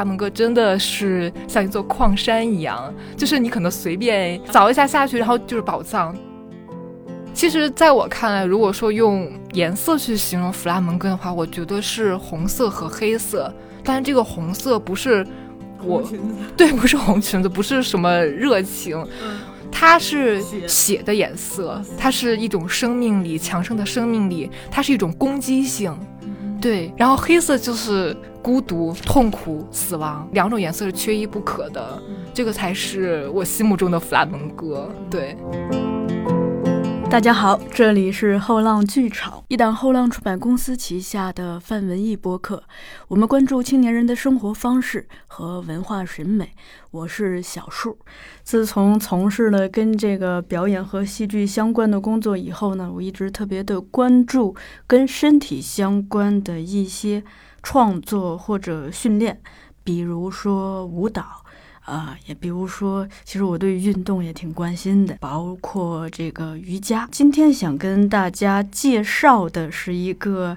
弗拉门戈真的是像一座矿山一样，就是你可能随便凿一下下去，然后就是宝藏。其实，在我看来，如果说用颜色去形容弗拉门戈的话，我觉得是红色和黑色。但是这个红色不是我，对，不是红裙子，不是什么热情，它是血的颜色，它是一种生命力，强盛的生命力，它是一种攻击性，对。然后黑色就是孤独、痛苦、死亡，两种颜色是缺一不可的，这个才是我心目中的弗拉门戈，对。大家好，这里是后浪剧场，一档后浪出版公司旗下的泛文艺播客。我们关注青年人的生活方式和文化审美。我是小树。自从从事了跟这个表演和戏剧相关的工作以后呢，我一直特别的关注跟身体相关的一些创作或者训练，比如说舞蹈。啊，也比如说，其实我对运动也挺关心的，包括这个瑜伽。今天想跟大家介绍的是一个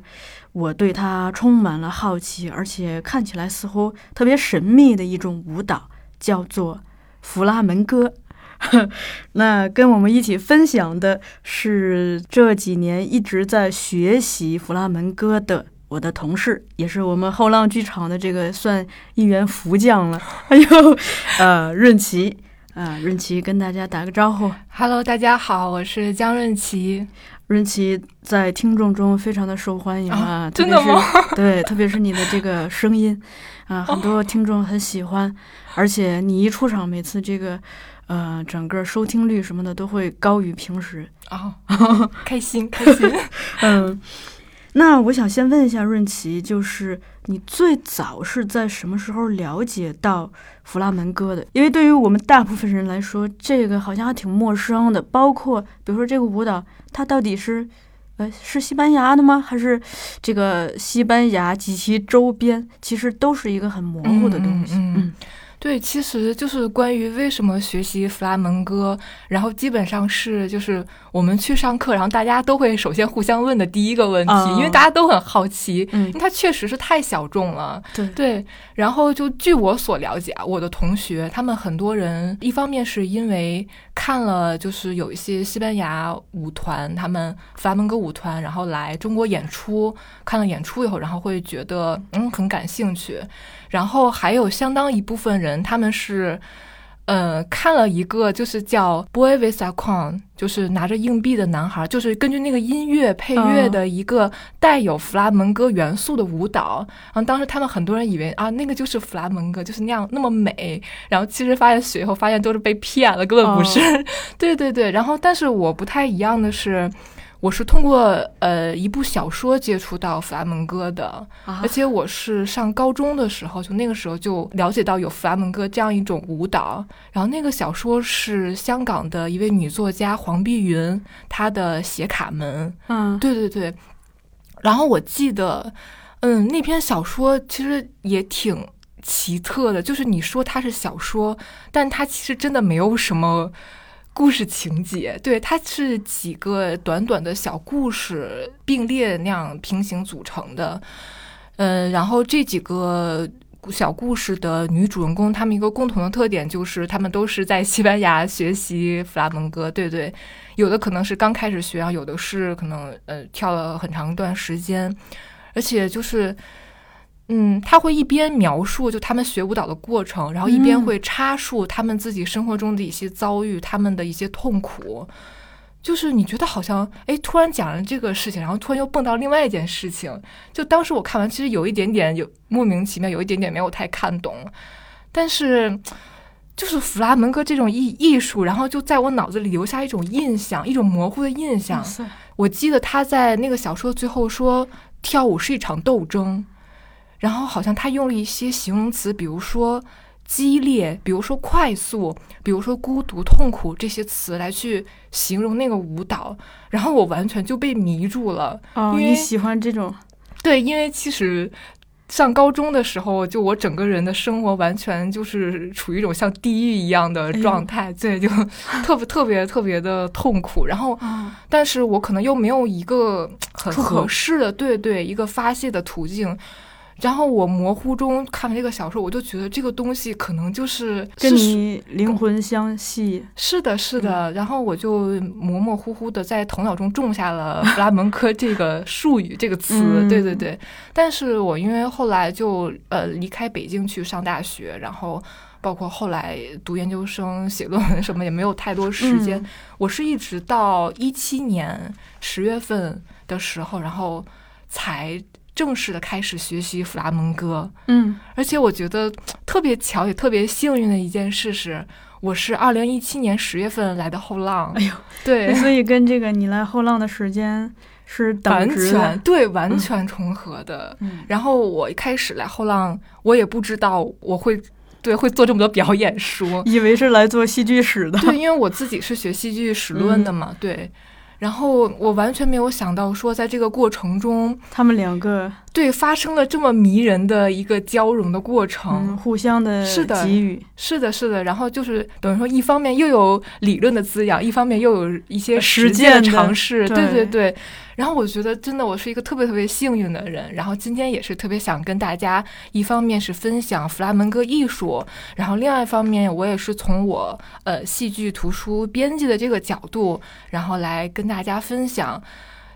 我对它充满了好奇，而且看起来似乎特别神秘的一种舞蹈，叫做弗拉门戈。那跟我们一起分享的是这几年一直在学习弗拉门戈的。我的同事也是我们后浪剧场的这个算一员福将了。还有，呃，润琪，啊，润琪跟大家打个招呼。Hello，大家好，我是江润琪。润琪在听众中非常的受欢迎啊，真的吗？对，特别是你的这个声音啊，很多听众很喜欢，而且你一出场，每次这个呃整个收听率什么的都会高于平时哦，开心开心，嗯。那我想先问一下润琪，就是你最早是在什么时候了解到弗拉门戈的？因为对于我们大部分人来说，这个好像还挺陌生的。包括比如说这个舞蹈，它到底是，呃，是西班牙的吗？还是这个西班牙及其周边，其实都是一个很模糊的东西。嗯。对，其实就是关于为什么学习弗拉门戈，然后基本上是就是我们去上课，然后大家都会首先互相问的第一个问题，因为大家都很好奇，因为它确实是太小众了。对对，然后就据我所了解啊，我的同学他们很多人，一方面是因为看了就是有一些西班牙舞团，他们弗拉门戈舞团，然后来中国演出，看了演出以后，然后会觉得嗯很感兴趣。然后还有相当一部分人，他们是，呃，看了一个就是叫 Boy with a Crown，就是拿着硬币的男孩，就是根据那个音乐配乐的一个带有弗拉门戈元素的舞蹈。然后当时他们很多人以为啊，那个就是弗拉门戈，就是那样那么美。然后其实发现学以后发现都是被骗了，根本不是。对对对。然后但是我不太一样的是。我是通过呃一部小说接触到弗拉门戈的，而且我是上高中的时候，就那个时候就了解到有弗拉门戈这样一种舞蹈。然后那个小说是香港的一位女作家黄碧云她的《写卡门》。嗯，对对对。然后我记得，嗯，那篇小说其实也挺奇特的，就是你说它是小说，但它其实真的没有什么。故事情节，对，它是几个短短的小故事并列那样平行组成的，嗯，然后这几个小故事的女主人公，她们一个共同的特点就是，她们都是在西班牙学习弗拉门戈，对对，有的可能是刚开始学，有的是可能呃跳了很长一段时间，而且就是。嗯，他会一边描述就他们学舞蹈的过程，然后一边会插述他们自己生活中的一些遭遇，他们的一些痛苦。就是你觉得好像哎，突然讲了这个事情，然后突然又蹦到另外一件事情。就当时我看完，其实有一点点有莫名其妙，有一点点没有太看懂。但是就是弗拉门戈这种艺艺术，然后就在我脑子里留下一种印象，一种模糊的印象。我记得他在那个小说最后说，跳舞是一场斗争。然后好像他用了一些形容词，比如说激烈，比如说快速，比如说孤独、痛苦这些词来去形容那个舞蹈。然后我完全就被迷住了。哦，你喜欢这种？对，因为其实上高中的时候，就我整个人的生活完全就是处于一种像地狱一样的状态，对，就特别特别特别的痛苦。然后，但是我可能又没有一个很合适的，对对，一个发泄的途径。然后我模糊中看了这个小说，我就觉得这个东西可能就是跟你灵魂相系。是的，是的，然后我就模模糊糊的在头脑中种下了弗拉门科这个术语这个词，嗯对对对。但是我因为后来就呃离开北京去上大学，然后包括后来读研究生、写论文什么也没有太多时间。嗯我是一直到一七年十月份的时候，然后才正式的开始学习弗拉门戈。嗯而且我觉得特别巧也特别幸运的一件事是，我是二零一七年十月份来的后浪，哎呦，对，所以跟这个你来后浪的时间是完全。对完全重合的。嗯然后我一开始来后浪，我也不知道我会对会做这么多表演书，以为是来做戏剧史的。对，因为我自己是学戏剧史论的嗯嘛，对。然后我完全没有想到说，在这个过程中，他们两个对发生了这么迷人的一个交融的过程。嗯互相的是的给予，是的，是的，然后就是等于说，一方面又有理论的滋养，一方面又有一些实实践的尝试，对对对对。然后我觉得真的我是一个特别特别幸运的人，然后今天也是特别想跟大家，一方面是分享弗拉门戈艺术，然后另外一方面我也是从我呃戏剧图书编辑的这个角度，然后来跟大家分享。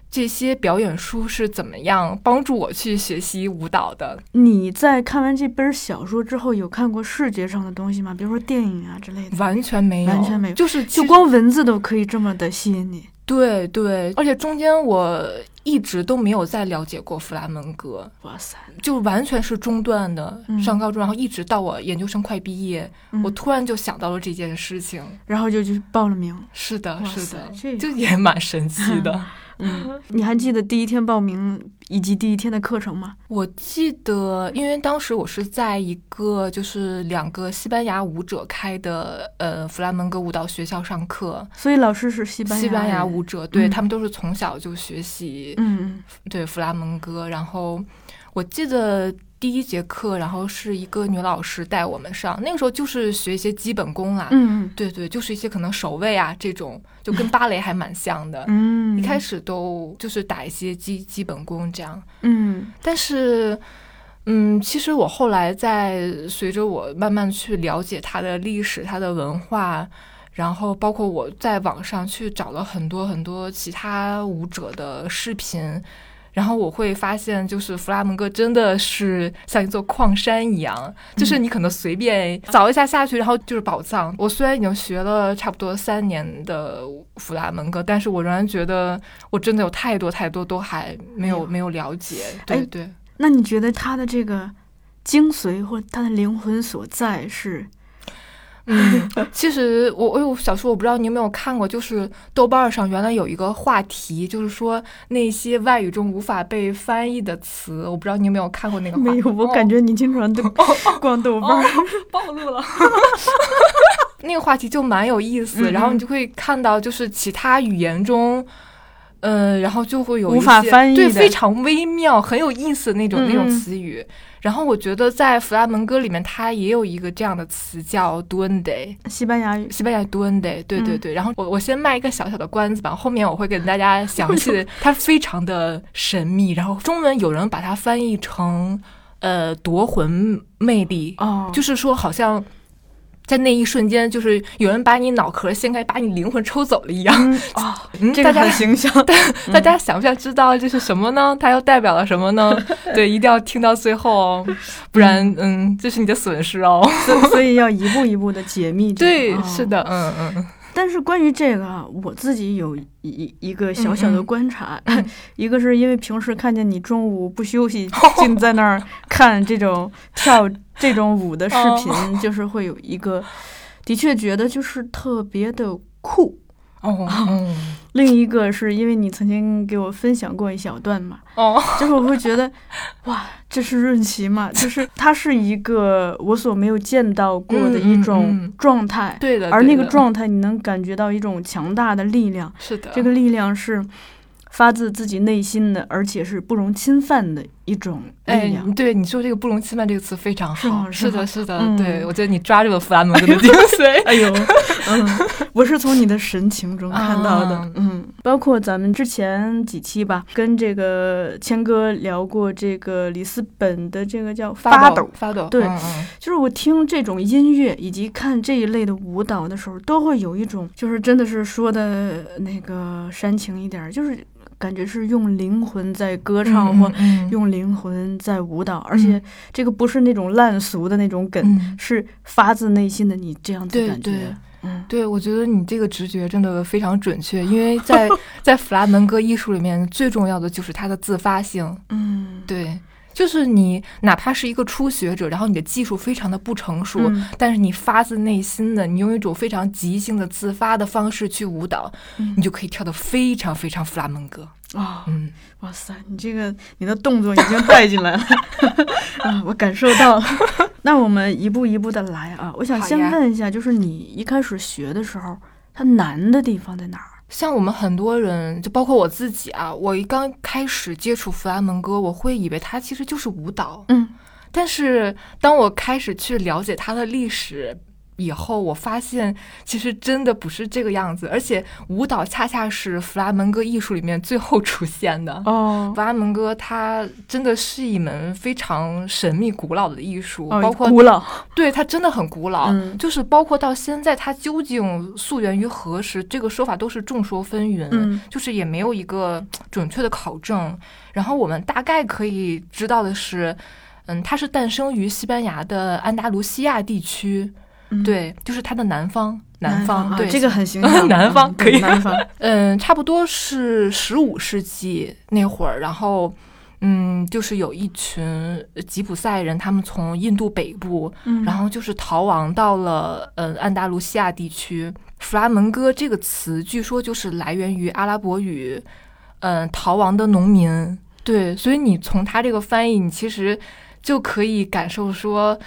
这些表演书是怎么样帮助我去学习舞蹈的？你在看完这本小说之后，有看过视觉上的东西吗？比如说电影啊之类的。完全没有，完全没有就是就光文字都可以这么的吸引你，对对，而且中间我一直都没有再了解过弗拉门戈，哇塞！就完全是中断的。嗯上高中，然后一直到我研究生快毕业，嗯我突然就想到了这件事情。然后就去报了名。是的，是的，这就也蛮神奇的。嗯，你还记得第一天报名以及第一天的课程吗？我记得，因为当时我是在一个就是两个西班牙舞者开的呃弗拉门戈舞蹈学校上课，所以老师是西班牙西班牙舞者，对、嗯。他们都是从小就学习嗯。对弗拉门戈，然后我记得第一节课，然后是一个女老师带我们上，那个时候就是学一些基本功啦，嗯对对，就是一些可能手位啊这种，就跟芭蕾还蛮像的。嗯，一开始都就是打一些基基本功这样，嗯但是，嗯，其实我后来在随着我慢慢去了解它的历史、它的文化，然后包括我在网上去找了很多很多其他舞者的视频。然后我会发现，就是弗拉门戈真的是像一座矿山一样，就是你可能随便凿一下下去，然后就是宝藏。我虽然已经学了差不多三年的弗拉门戈，但是我仍然觉得我真的有太多太多都还没有没有了解。对哎对，那你觉得他的这个精髓或他的灵魂所在是？嗯，其实我我有小说，我不知道你有没有看过，就是豆瓣上原来有一个话题，就是说那些外语中无法被翻译的词，我不知道你有没有看过那个话。没有，我感觉你经常都 逛豆瓣。暴露了。那个话题就蛮有意思，嗯然后你就会看到，就是其他语言中，嗯，然后就会有无一些法翻译对非常微妙、很有意思的那种、那种词语。然后我觉得在弗拉门戈里面，它也有一个这样的词叫 duende，西班牙语。西班牙 duende，对对嗯对。然后我我先卖一个小小的关子吧，后面我会给大家详细 的，它非常的神秘。然后中文有人把它翻译成呃夺魂魅力，哦，就是说好像。在那一瞬间，就是有人把你脑壳掀开，把你灵魂抽走了一样。嗯 哦，嗯，这个很形象。大家想不想知道这是什么呢？它又代表了什么呢？对，一定要听到最后哦，不然，嗯，这是你的损失哦。所所以要一步一步的解密这个。对，哦是的，嗯嗯但是关于这个啊，我自己有一一个小小的观察，嗯。一个是因为平时看见你中午不休息，净在那儿看这种跳这种舞的视频，哦。就是会有一个，的确觉得就是特别的酷。哦，嗯。另一个是因为你曾经给我分享过一小段嘛，哦，就是我会觉得，哇，这是润琪嘛，就是它是一个我所没有见到过的一种嗯状态，对的，而那个状态你能感觉到一种强大的力量，是的，这个力量是发自自己内心的，而且是不容侵犯的一种力哎量。，对你说这个“不容侵犯”这个词非常是好，是的，是的，嗯。对我觉得你抓住了弗拉门戈的精髓。哎呦，嗯，我是从你的神情中看到的，啊。嗯，包括咱们之前几期吧，跟这个谦哥聊过这个里斯本的这个叫发抖，发抖，对，嗯嗯。就是我听这种音乐以及看这一类的舞蹈的时候，都会有一种，就是真的是说的那个煽情一点儿，就是感觉是用灵魂在歌唱或嗯用灵魂在舞蹈，而且这个不是那种烂俗的那种梗，嗯是发自内心的你这样子感觉。对嗯，对，我觉得你这个直觉真的非常准确，因为在 在弗拉门戈艺术里面，最重要的就是它的自发性。嗯，对，就是你哪怕是一个初学者，然后你的技术非常的不成熟，嗯但是你发自内心的，你用一种非常即兴的自发的方式去舞蹈，嗯你就可以跳得非常非常弗拉门戈。啊、嗯，哇塞，你这个你的动作已经带进来了，啊，我感受到了。那我们一步一步的来啊，我想先问一下，就是你一开始学的时候，它难的地方在哪儿？像我们很多人，就包括我自己啊，我一刚开始接触弗拉门戈，我会以为它其实就是舞蹈，嗯。但是当我开始去了解它的历史以后，我发现其实真的不是这个样子，而且舞蹈恰恰是弗拉门戈艺术里面最后出现的。哦。弗拉门戈它真的是一门非常神秘古老的艺术，哦，包括古老，对它真的很古老，嗯。就是包括到现在它究竟溯源于何时，这个说法都是众说纷纭，嗯。就是也没有一个准确的考证。然后我们大概可以知道的是，嗯，它是诞生于西班牙的安达卢西亚地区，嗯。对，就是它的南方，南方，对，啊这个很形象，南方嗯可以。对南方，嗯，差不多是十五世纪那会儿，然后，嗯，就是有一群吉普赛人，他们从印度北部，嗯。然后就是逃亡到了呃安达卢西亚地区。弗拉门戈这个词，据说就是来源于阿拉伯语，嗯、逃亡的农民。对，所以你从他这个翻译，你其实就可以感受说，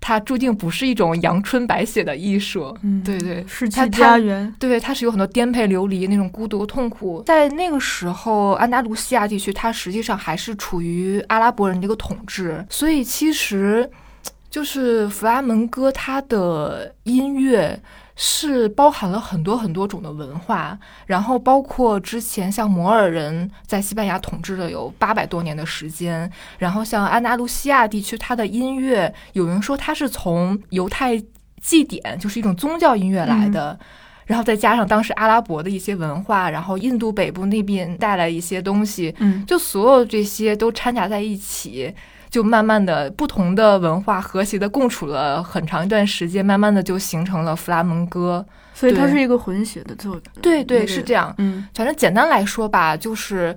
它注定不是一种阳春白雪的艺术。嗯对对世纪它它家园，对，它是有很多颠沛流离那种孤独痛苦。在那个时候，安达卢西亚地区它实际上还是处于阿拉伯人这个统治，所以其实就是弗拉门戈它的音乐。是包含了很多很多种的文化，然后包括之前像摩尔人在西班牙统治了有八百多年的时间，然后像安达卢西亚地区，它的音乐有人说它是从犹太祭典，就是一种宗教音乐来的。然后再加上当时阿拉伯的一些文化，然后印度北部那边带来一些东西，嗯就所有这些都掺杂在一起，就慢慢的不同的文化和谐的共处了很长一段时间，慢慢的就形成了弗拉门戈。所以它是一个混血的作品。对对，那个是这样。嗯反正简单来说吧，就是。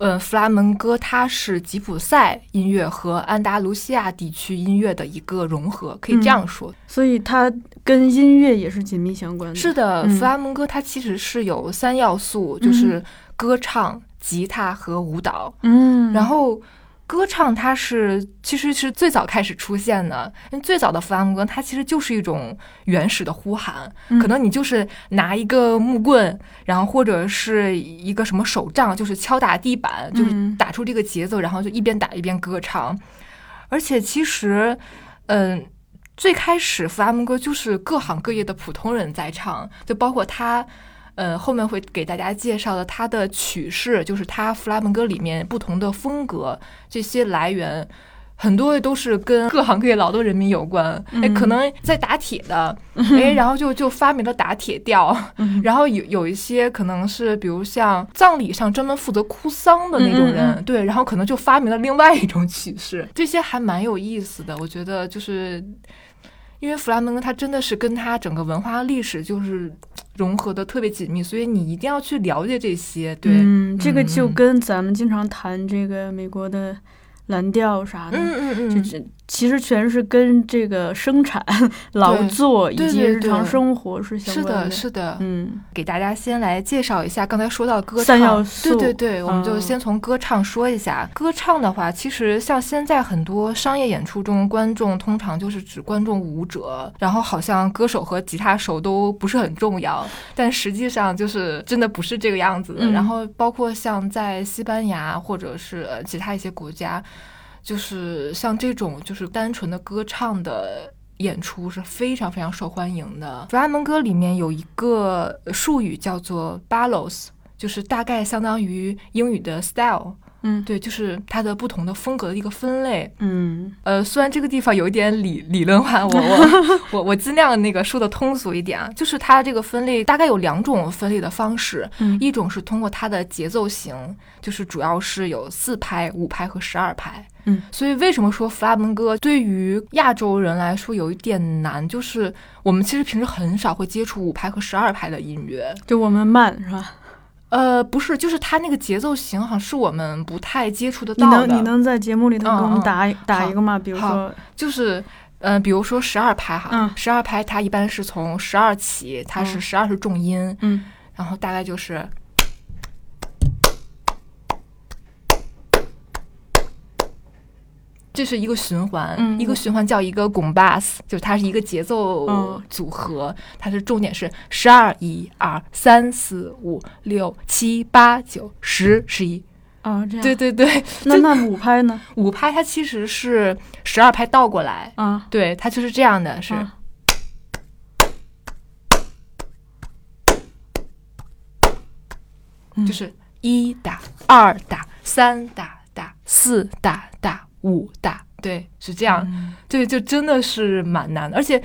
呃，弗拉门戈它是吉普赛音乐和安达卢西亚地区音乐的一个融合，可以这样说。所以它跟音乐也是紧密相关的。是的，嗯弗拉门戈它其实是有三要素，就是歌唱、吉他和舞蹈。嗯，然后歌唱它是其实是最早开始出现的，因为最早的弗拉门戈它其实就是一种原始的呼喊，嗯可能你就是拿一个木棍，然后或者是一个什么手杖，就是敲打地板，就是嗯打出这个节奏，然后就一边打一边歌唱。而且其实，嗯。最开始弗拉门戈就是各行各业的普通人在唱，就包括他，呃，后面会给大家介绍的他的曲式，就是他弗拉门戈里面不同的风格，这些来源很多都是跟各行各业劳动人民有关。哎、嗯可能在打铁的，哎，然后就就发明了打铁调，嗯然后有有一些可能是比如像葬礼上专门负责哭丧的那种人，嗯嗯对，然后可能就发明了另外一种曲式，这些还蛮有意思的。我觉得就是。因为弗拉门戈它真的是跟它整个文化历史就是融合的特别紧密，所以你一定要去了解这些。对，嗯，这个就嗯跟咱们经常谈这个美国的蓝调啥的，嗯嗯嗯，就这其实全是跟这个生产、劳作以及日常对。生活是相关的，是的。嗯。给大家先来介绍一下刚才说到歌唱，三要素对对对，我们就嗯。先从歌唱说一下。歌唱的话，其实像现在很多商业演出中，观众通常就是只观众舞者，然后好像歌手和吉他手都不是很重要，但实际上就是真的不是这个样子。然后包括像在西班牙或者是呃其他一些国家，就是像这种就是单纯的歌唱的演出是非常非常受欢迎的。弗拉门戈里面有一个术语叫做 ballos，就是大概相当于英语的 style。嗯对，就是它的不同的风格的一个分类。嗯呃，虽然这个地方有一点理理论化，我我 我我尽量那个说的通俗一点啊，就是它这个分类大概有两种分类的方式，嗯一种是通过它的节奏型，就是主要是有四拍、五拍和十二拍。嗯，所以为什么说弗拉门戈对于亚洲人来说有一点难，就是我们其实平时很少会接触五拍和十二拍的音乐。就我们慢是吧？呃，不是，就是它那个节奏型好像是我们不太接触得到的。能你能在节目里头给我嗯嗯们打打一个吗？比如说，就是，呃，比如说十二拍哈，嗯十二拍它一般是从十二起，它是嗯十二是重音，嗯然后大概就是。这是一个循环，嗯一个循环叫一个拱 bass，就是它是一个节奏嗯。组合，它是重点是十二一二三四五六七八九十十一，啊这样，对对对，那那五拍呢？五拍它其实是十二拍倒过来，啊。对，它就是这样的，是。就是一打、二打、三打打、四打打、五大，对，是这样。嗯对，就真的是蛮难的，而且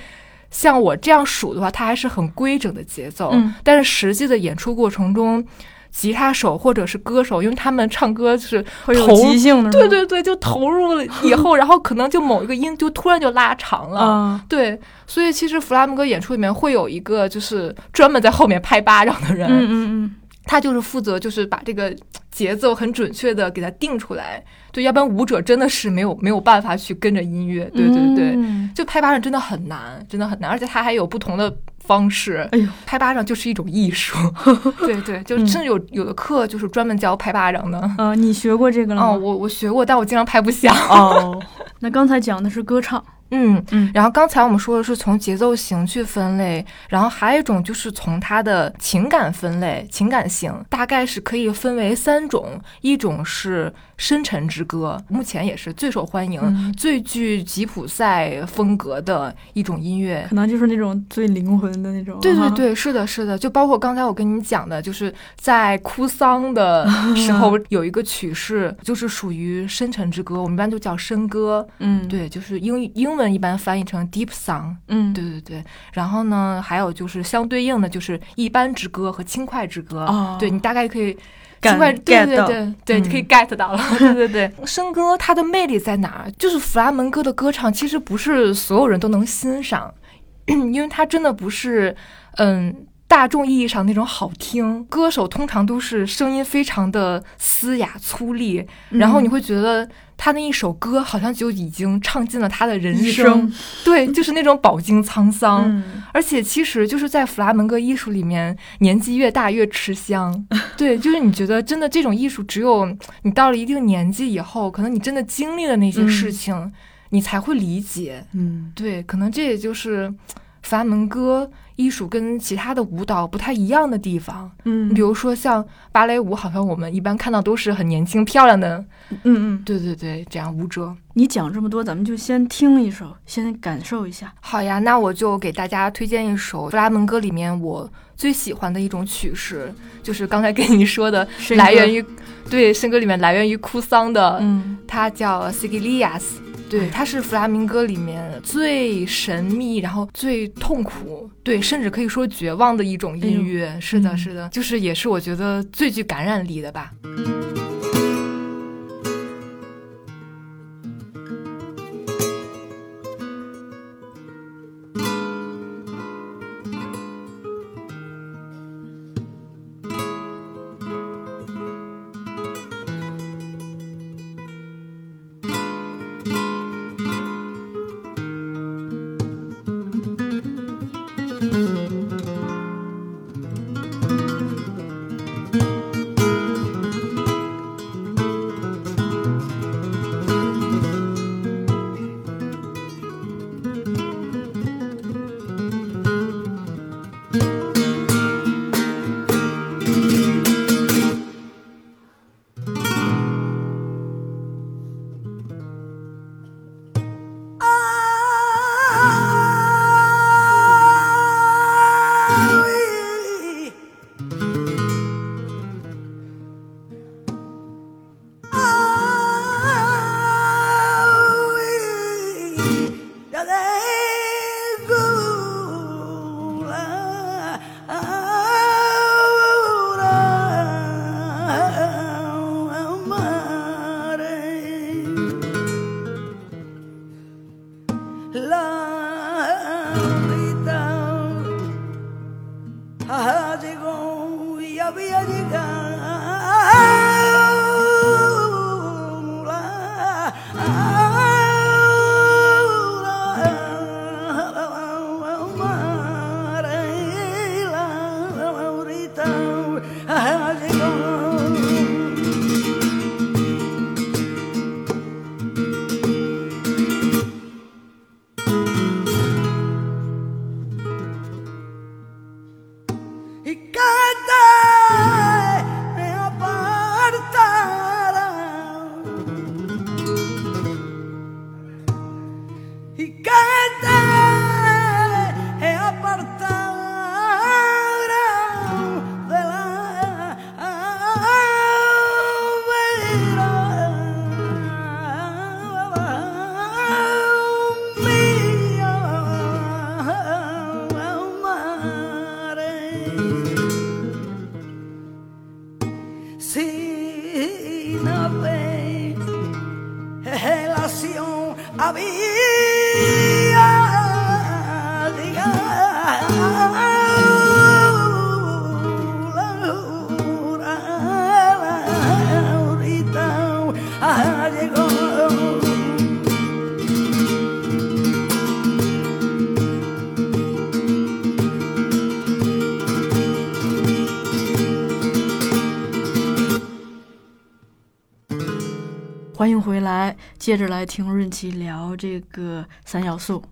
像我这样数的话，它还是很规整的节奏。嗯但是实际的演出过程中，吉他手或者是歌手，因为他们唱歌就是会有投即兴的，对对对，就投入了以后，然后可能就某一个音就突然就拉长了。啊对，所以其实弗拉门戈演出里面会有一个就是专门在后面拍巴掌的人，嗯嗯嗯他就是负责就是把这个节奏很准确的给它定出来，对，要不然舞者真的是没有没有办法去跟着音乐，对对对，嗯就拍巴掌真的很难，真的很难，而且他还有不同的方式。哎呦，拍巴掌就是一种艺术，对对，就嗯甚至有有的课就是专门教拍巴掌的。呃，你学过这个了吗？哦，我我学过，但我经常拍不响。哦，那刚才讲的是歌唱，嗯嗯然后刚才我们说的是从节奏型去分类，然后还有一种就是从它的情感分类，情感型大概是可以分为三种，一种是深沉之歌，目前也是最受欢迎、嗯最具吉普赛风格的一种音乐。可能就是那种最灵魂的那种。对对对，是的，是的，就包括刚才我跟你讲的，就是在哭丧的时候 有一个曲式，就是属于深沉之歌，我们一般就叫深歌。嗯，，对，就是英英文一般翻译成 deep song。嗯，对对对，然后呢，还有就是相对应的就是一般之歌和轻快之歌。哦对你大概可以。感轻快，对 get 到对对对，嗯你可以 get 到了，对 对对。笙歌它的魅力在哪儿？就是弗拉门戈的歌唱，其实不是所有人都能欣赏，因为它真的不是，嗯。大众意义上那种好听，歌手通常都是声音非常的嘶哑粗粝，然后你会觉得他那一首歌好像就已经唱尽了他的人生，生对，就是那种饱经沧桑。嗯而且其实就是在弗拉门戈艺术里面，年纪越大越吃香。对，就是你觉得真的这种艺术，只有你到了一定年纪以后，可能你真的经历了那些事情，你才会理解。嗯对，可能这也就是弗拉门戈艺术跟其他的舞蹈不太一样的地方。嗯，比如说像芭蕾舞，好像我们一般看到都是很年轻漂亮的，嗯嗯，对对对，这样舞者。你讲这么多，咱们就先听一首，先感受一下。好呀，那我就给大家推荐一首弗拉门戈里面我最喜欢的一种曲式，就是刚才跟你说的，来源于对圣歌里面来源于哭丧的，嗯它叫 Sigilias。对，它是弗拉明戈里面最神秘，然后最痛苦，对，甚至可以说绝望的一种音乐。是的，嗯是的，就是也是我觉得最具感染力的吧。19 relación había 欢迎回来，接着来听润琪聊这个三要素。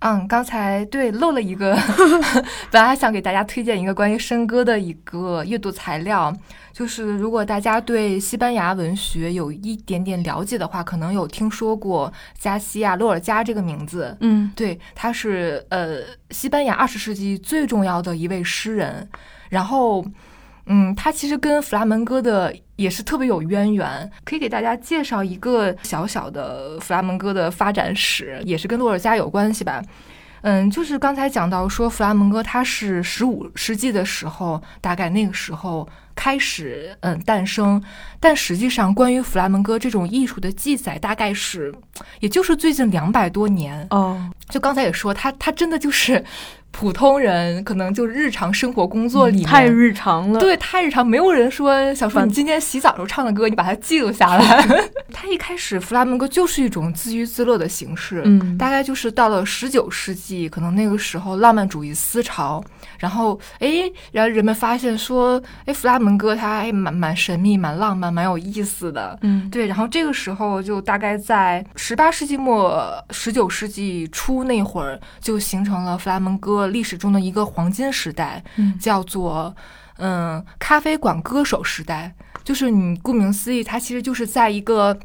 嗯，刚才对漏了一个，本来还想给大家推荐一个关于笙歌的一个阅读材料，就是如果大家对西班牙文学有一点点了解的话，可能有听说过加西亚·洛尔加这个名字。嗯，对，他是呃西班牙二十世纪最重要的一位诗人，然后。嗯，它其实跟弗拉门戈的也是特别有渊源，可以给大家介绍一个小小的弗拉门戈的发展史，也是跟洛尔加有关系吧。嗯，就是刚才讲到说弗拉门戈，它是十五世纪的时候，大概那个时候开始嗯诞生，但实际上关于弗拉门戈这种艺术的记载，大概是也就是最近两百多年哦。就刚才也说，他他真的就是。普通人可能就日常生活工作里面太日常了，对，太日常，没有人说小说你今天洗澡时候唱的歌，你把它记录下来。他一开始弗拉门戈就是一种自娱自乐的形式，嗯，大概就是到了十九世纪，可能那个时候浪漫主义思潮，然后哎，然后人们发现说，哎，弗拉门戈它还蛮蛮神秘、蛮浪漫、蛮有意思的，嗯，对，然后这个时候就大概在十八世纪末、十九世纪初那会儿，就形成了弗拉门戈。历史中的一个黄金时代，叫做嗯咖啡馆歌手时代，就是你顾名思义，它其实就是在一个。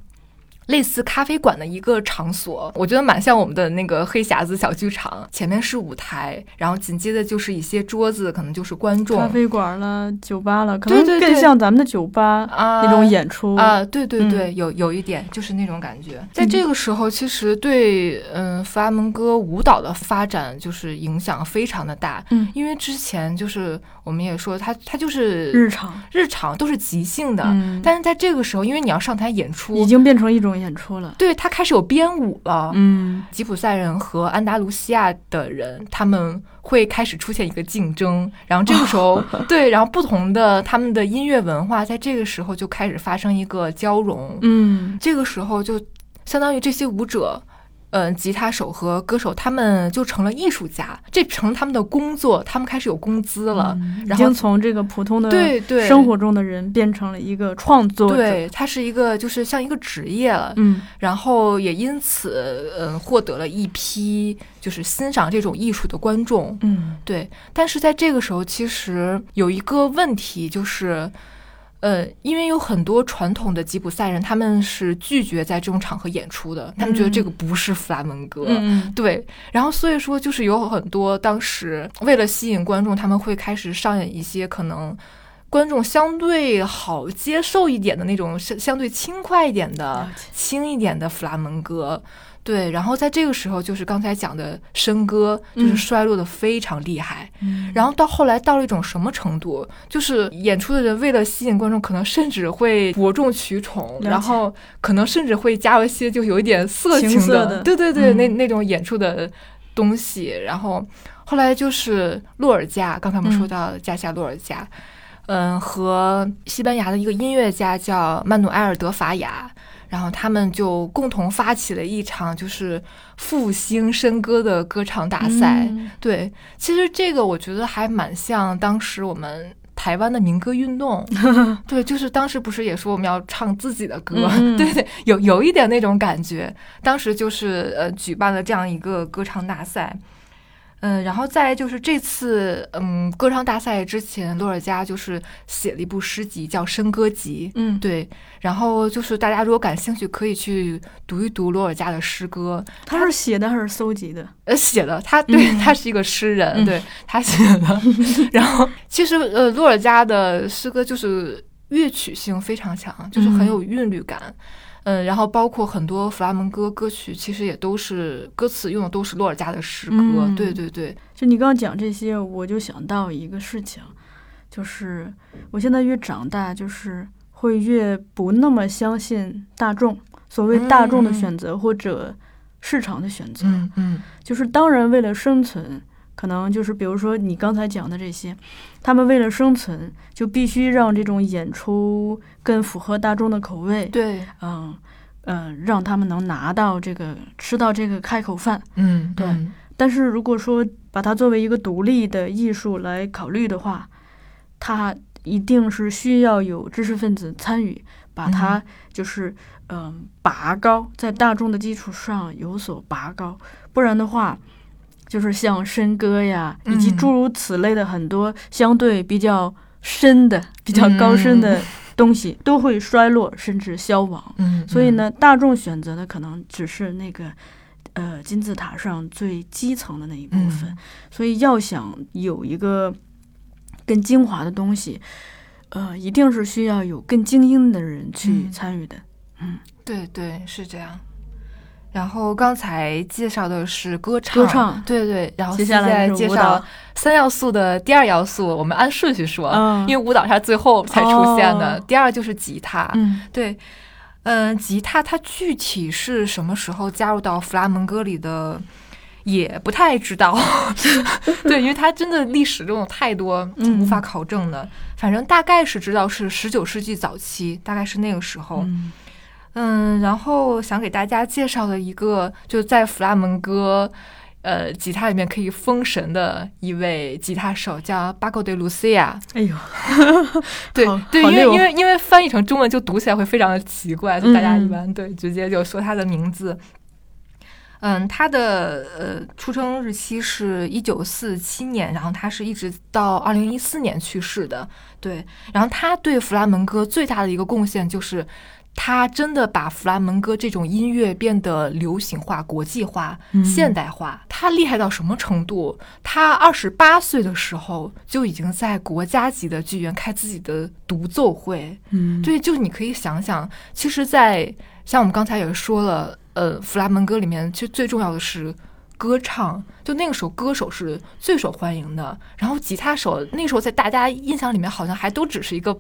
类似咖啡馆的一个场所，我觉得蛮像我们的那个黑匣子小剧场。前面是舞台，然后紧接着就是一些桌子，可能就是观众。咖啡馆了，酒吧了，可能更像咱们的酒吧啊那种演出啊。对对对，有有一点就是那种感觉。在这个时候，其实对嗯弗拉门戈舞蹈的发展就是影响非常的大。嗯，因为之前就是我们也说，它它就是日常日常都是即兴的，但是在这个时候，因为你要上台演出，已经变成一种。演出了，对他开始有编舞了。嗯，吉普赛人和安达卢西亚的人，他们会开始出现一个竞争。然后这个时候，对，然后不同的他们的音乐文化在这个时候就开始发生一个交融。嗯，这个时候就相当于这些舞者。嗯，吉他手和歌手他们就成了艺术家，这成了他们的工作，他们开始有工资了。已经从这个普通的对对生活中的人变成了一个创作者，对他是一个就是像一个职业了。嗯，然后也因此嗯获得了一批就是欣赏这种艺术的观众。嗯，对。但是在这个时候，其实有一个问题就是。呃，因为有很多传统的吉普赛人，他们是拒绝在这种场合演出的，他们觉得这个不是弗拉门戈，对。然后所以说，就是有很多当时为了吸引观众，他们会开始上演一些可能观众相对好接受一点的那种相相对轻快一点的轻一点的弗拉门戈。对，然后在这个时候，就是刚才讲的笙歌，就是衰落的非常厉害。然后到后来到了一种什么程度，就是演出的人为了吸引观众，可能甚至会哗众取宠，然后可能甚至会加入一些就有一点色情的，对对对，那那种演出的东西。然后后来就是洛尔加，刚才我们说到加夏洛尔加，嗯，和西班牙的一个音乐家叫曼努埃尔德法雅。然后他们就共同发起了一场就是复兴笙歌的歌唱大赛。对，其实这个我觉得还蛮像当时我们台湾的民歌运动。对，就是当时不是也说我们要唱自己的歌？对对，有有一点那种感觉。当时就是呃举办了这样一个歌唱大赛。嗯，然后再就是这次，嗯，歌唱大赛之前，洛尔加就是写了一部诗集，叫《笙歌集》。嗯，对。然后就是大家如果感兴趣，可以去读一读洛尔加的诗歌。他是写的还是搜集的？呃，写的。他对他是一个诗人，对他写的。然后其实呃，洛尔加的诗歌就是乐曲性非常强，就是很有韵律感。嗯，然后包括很多弗拉门戈歌曲，其实也都是歌词用的都是洛尔加的诗歌。对对对，就你刚刚讲这些，我就想到一个事情，就是我现在越长大，就是会越不那么相信大众，所谓大众的选择或者市场的选择。嗯嗯就是当然为了生存，可能就是比如说你刚才讲的这些，他们为了生存就必须让这种演出更符合大众的口味，对，嗯嗯，让他们能拿到这个吃到这个开口饭。嗯对。但是如果说把它作为一个独立的艺术来考虑的话，它一定是需要有知识分子参与，把它就是嗯、拔高，在大众的基础上有所拔高，不然的话，就是像笙歌呀，以及嗯诸如此类的很多相对比较深的、比较高深的东西，都会衰落甚至消亡。嗯，所以呢，大众选择的可能只是那个呃金字塔上最基层的那一部分。嗯所以要想有一个更精华的东西，呃，一定是需要有更精英的人去嗯参与的。嗯对对是这样。然后刚才介绍的是歌唱，歌唱对对，然后接下来现在介绍三要素的第二要素，我们按顺序说，嗯因为舞蹈它最后才出现的。哦第二就是吉他，嗯对，嗯、吉他它具体是什么时候加入到弗拉门戈里的，也不太知道。对，因为它真的历史中有太多嗯无法考证的。反正大概是知道是十九世纪早期，大概是那个时候。嗯嗯，然后想给大家介绍的一个，就在弗拉门戈。呃，吉他里面可以封神的一位吉他手叫巴克德卢西亚，哎呦，对对，因为因为因为翻译成中文就读起来会非常的奇怪，就大家嗯一般对直接就说他的名字。嗯，他的呃出生日期是一九四七年，然后他是一直到二零一四年去世的。对，然后他对弗拉门戈最大的一个贡献就是，他真的把弗拉门戈这种音乐变得流行化、国际化、嗯现代化。他厉害到什么程度？他二十八岁的时候就已经在国家级的剧院开自己的独奏会。嗯，对，就你可以想想，其实在，像我们刚才也说了，呃，弗拉门戈里面其实最重要的是歌唱，就那个时候歌手是最受欢迎的，然后吉他手那时候在大家印象里面好像还都只是一个，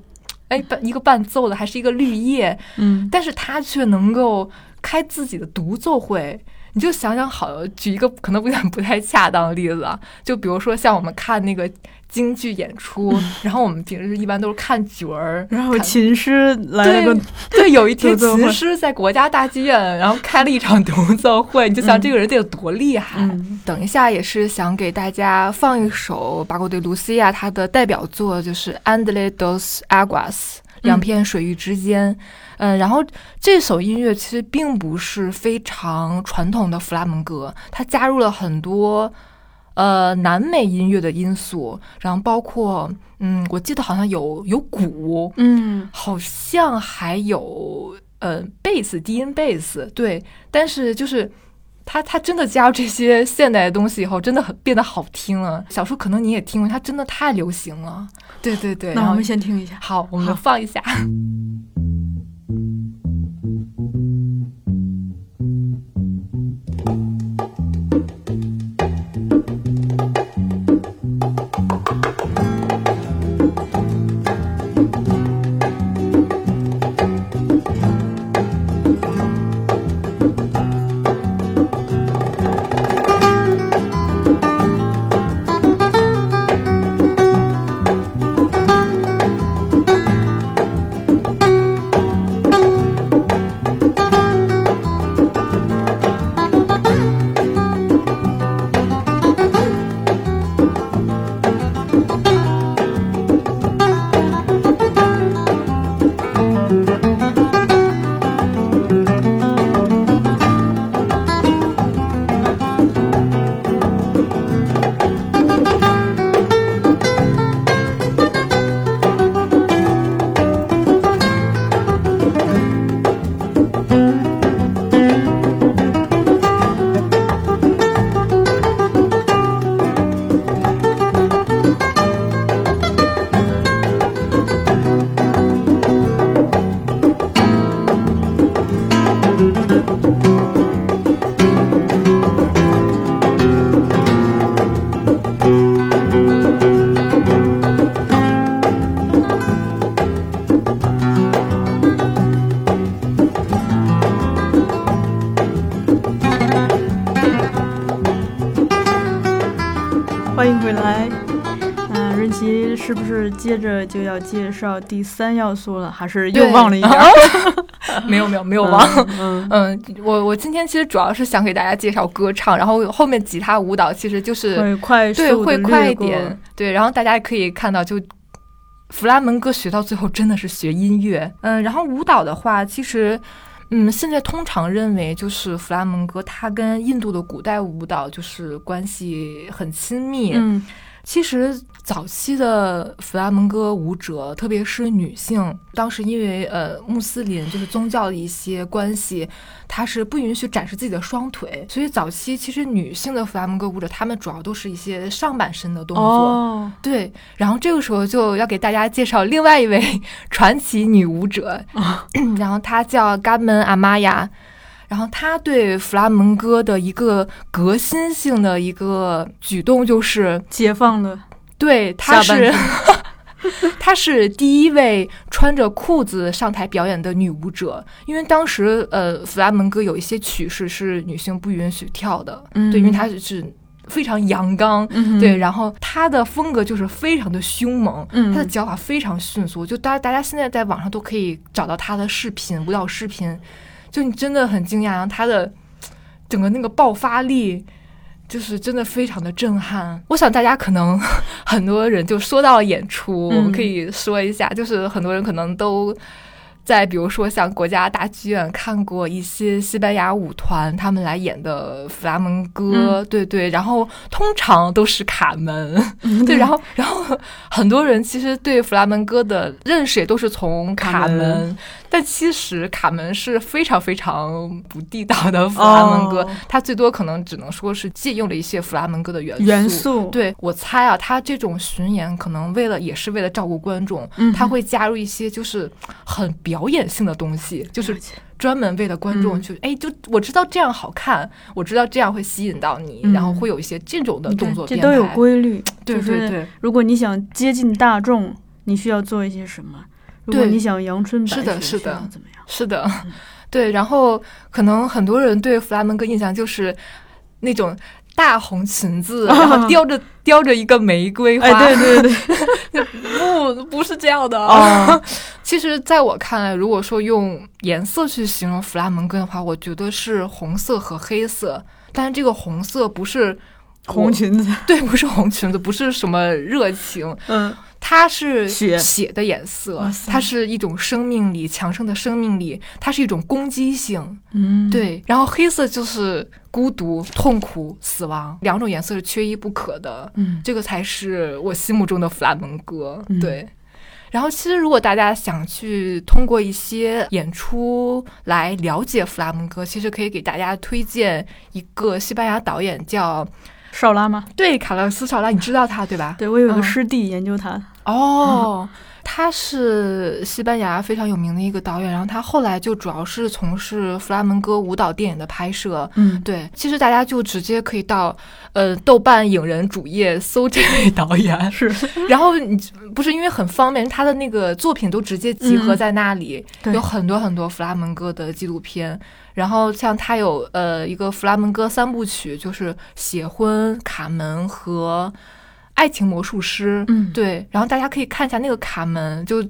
哎伴一个伴奏的，还是一个绿叶，嗯但是他却能够开自己的独奏会。你就想想好，举一个可能有点 不太恰当的例子啊，就比如说像我们看那个京剧演出，然后我们平时一般都是看角儿，然后琴师来了个对对，有一天琴师在国家大剧院，然后开了一场独奏会，你就想这个人得有多厉害。嗯等一下也是想给大家放一首巴国对卢西亚他的代表作，就是《Andle dos Aguas》。两片水域之间，嗯，然后这首音乐其实并不是非常传统的弗拉门戈，它加入了很多呃南美音乐的因素，然后包括嗯，我记得好像有有鼓，嗯好像还有呃贝斯低音贝斯，对，但是就是他他真的加入这些现代的东西以后，真的很变得好听了。小说可能你也听过，它真的太流行了。对对对，那我们先听一下。好，我们放一下。是不是接着就要介绍第三要素了？还是又忘了一点？没有没有没有忘。嗯嗯，我我今天其实主要是想给大家介绍歌唱，然后后面吉他舞蹈其实就是会快速对会快一点，对，然后大家可以看到就。弗拉门戈学到最后真的是学音乐，嗯，然后舞蹈的话，其实，嗯，现在通常认为就是弗拉门戈它跟印度的古代舞蹈就是关系很亲密，嗯其实早期的弗拉门戈舞者，特别是女性，当时因为呃穆斯林就是宗教的一些关系，她是不允许展示自己的双腿，所以早期其实女性的弗拉门戈舞者，她们主要都是一些上半身的动作。哦，对，然后这个时候就要给大家介绍另外一位传奇女舞者，然后她叫甘门阿玛亚，然后她对弗拉门戈的一个革新性的一个举动就是，解放了对，她是。她是第一位穿着裤子上台表演的女舞者，因为当时呃弗拉门戈有一些曲式是女性不允许跳的，嗯对，因为她是非常阳刚，嗯对，然后她的风格就是非常的凶猛，嗯她的脚法非常迅速，就大大家现在在网上都可以找到她的视频，舞蹈视频，就你真的很惊讶，然后她的整个那个爆发力。就是真的非常的震撼，我想大家可能 很多人就说到了演出，嗯我们可以说一下，就是很多人可能都在比如说像国家大剧院看过一些西班牙舞团他们来演的弗拉门戈，对对，然后通常都是卡门，对，然后然后很多人其实对弗拉门戈的认识也都是从卡门，但其实卡门是非常非常不地道的弗拉门戈，哦最多可能只能说是借用了一些弗拉门戈的元素。元素，对我猜啊，他这种巡演可能为了也是为了照顾观众，嗯他会加入一些就是很表演性的东西，就是专门为了观众嗯去，哎、就我知道这样好看，我知道这样会吸引到你，嗯然后会有一些这种的动作编这都有。规律。对就是对对，如果你想接近大众，你需要做一些什么？如果对你想阳春白是的雪需是的怎么样？是的，对。然后可能很多人对弗拉门戈印象就是那种大红裙子，然后叼着叼着一个玫瑰花，哎，对对对，不不是这样的啊，其实，在我看来，如果说用颜色去形容弗拉门戈的话，我觉得是红色和黑色。但是这个红色不是红，裙子，对，不是红裙子，不是什么热情，嗯，它是血血的颜色它是一种生命力，强盛的生命力，它是一种攻击性。嗯，对，然后黑色就是孤独、痛苦、死亡，两种颜色是缺一不可的。嗯，这个才是我心目中的弗拉门戈。嗯对。然后，其实如果大家想去通过一些演出来了解弗拉门戈，其实可以给大家推荐一个西班牙导演叫少拉吗？对卡洛斯·绍拉，你知道他对吧？对我有个嗯师弟研究他，哦，他是西班牙非常有名的一个导演，然后他后来就主要是从事弗拉门戈舞蹈电影的拍摄。嗯，对，其实大家就直接可以到呃豆瓣影人主页搜这位导演，是，然后你不是因为很方便，他的那个作品都直接集合嗯在那里，对有很多很多弗拉门戈的纪录片。然后像他有呃一个弗拉门戈三部曲，就是《血婚》《卡门》和《爱情魔术师》。嗯，对，然后大家可以看一下那个卡门，就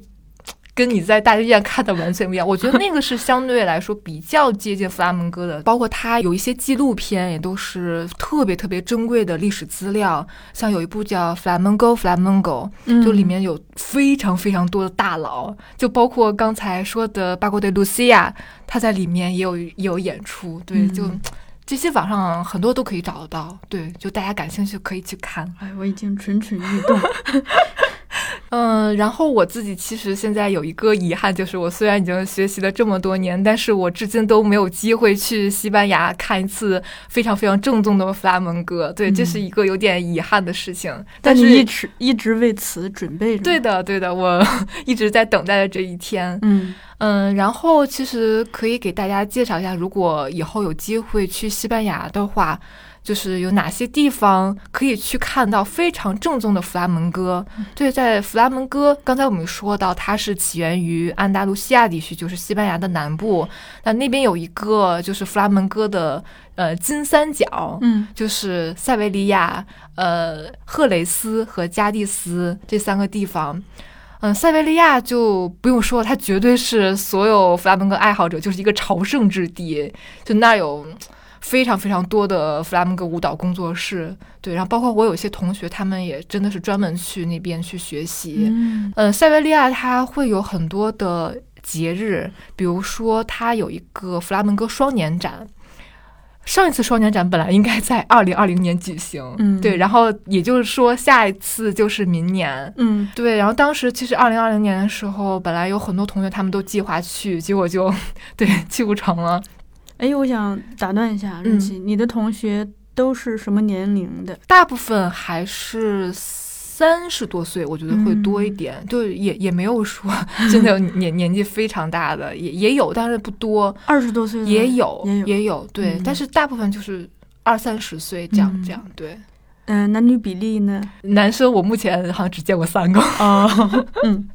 跟你在大剧院看的完全不一样。我觉得那个是相对来说比较接近弗拉门戈的，包括他有一些纪录片也都是特别特别珍贵的历史资料，像有一部叫《Flamengo Flamengo》，嗯就里面有非常非常多的大佬，就包括刚才说的巴国的露西亚，他在里面也有也有演出，对，嗯就。这些网上很多都可以找得到，对，就大家感兴趣可以去看。哎，我已经蠢蠢欲动。嗯，然后我自己其实现在有一个遗憾，就是我虽然已经学习了这么多年，但是我至今都没有机会去西班牙看一次非常非常正宗的弗拉门戈。对，这是一个有点遗憾的事情。但是但你一直一直为此准备着。对，的，对的，我 一直在等待着这一天。嗯嗯，然后其实可以给大家介绍一下，如果以后有机会去西班牙的话，就是有哪些地方可以去看到非常正宗的弗拉门戈。对，在弗拉门戈，刚才我们说到它是起源于安达卢西亚地区，就是西班牙的南部。那那边有一个就是弗拉门戈的呃金三角，嗯就是塞维利亚、呃赫雷斯和加蒂斯这三个地方。嗯，塞维利亚就不用说了，它绝对是所有弗拉门戈爱好者就是一个朝圣之地，就那儿有非常非常多的弗拉门戈舞蹈工作室。对，然后包括我有些同学，他们也真的是专门去那边去学习。嗯呃，塞维利亚它会有很多的节日，比如说它有一个弗拉门戈双年展。上一次双年展本来应该在二零二零年举行，嗯对，然后也就是说下一次就是明年，嗯对，然后当时其实二零二零年的时候，本来有很多同学他们都计划去，结果就 对去不成了。哎，我想打断一下，任琪，你的同学都是什么年龄的？大部分还是三十多岁，我觉得会多一嗯。点，就也也没有说真的年 年纪非常大的，也也有，但是不多，二十多岁的也有也有对，嗯。但是大部分就是二三十岁这样、嗯。这样，对。嗯、男女比例呢？男生我目前好像只见过三个，哦，嗯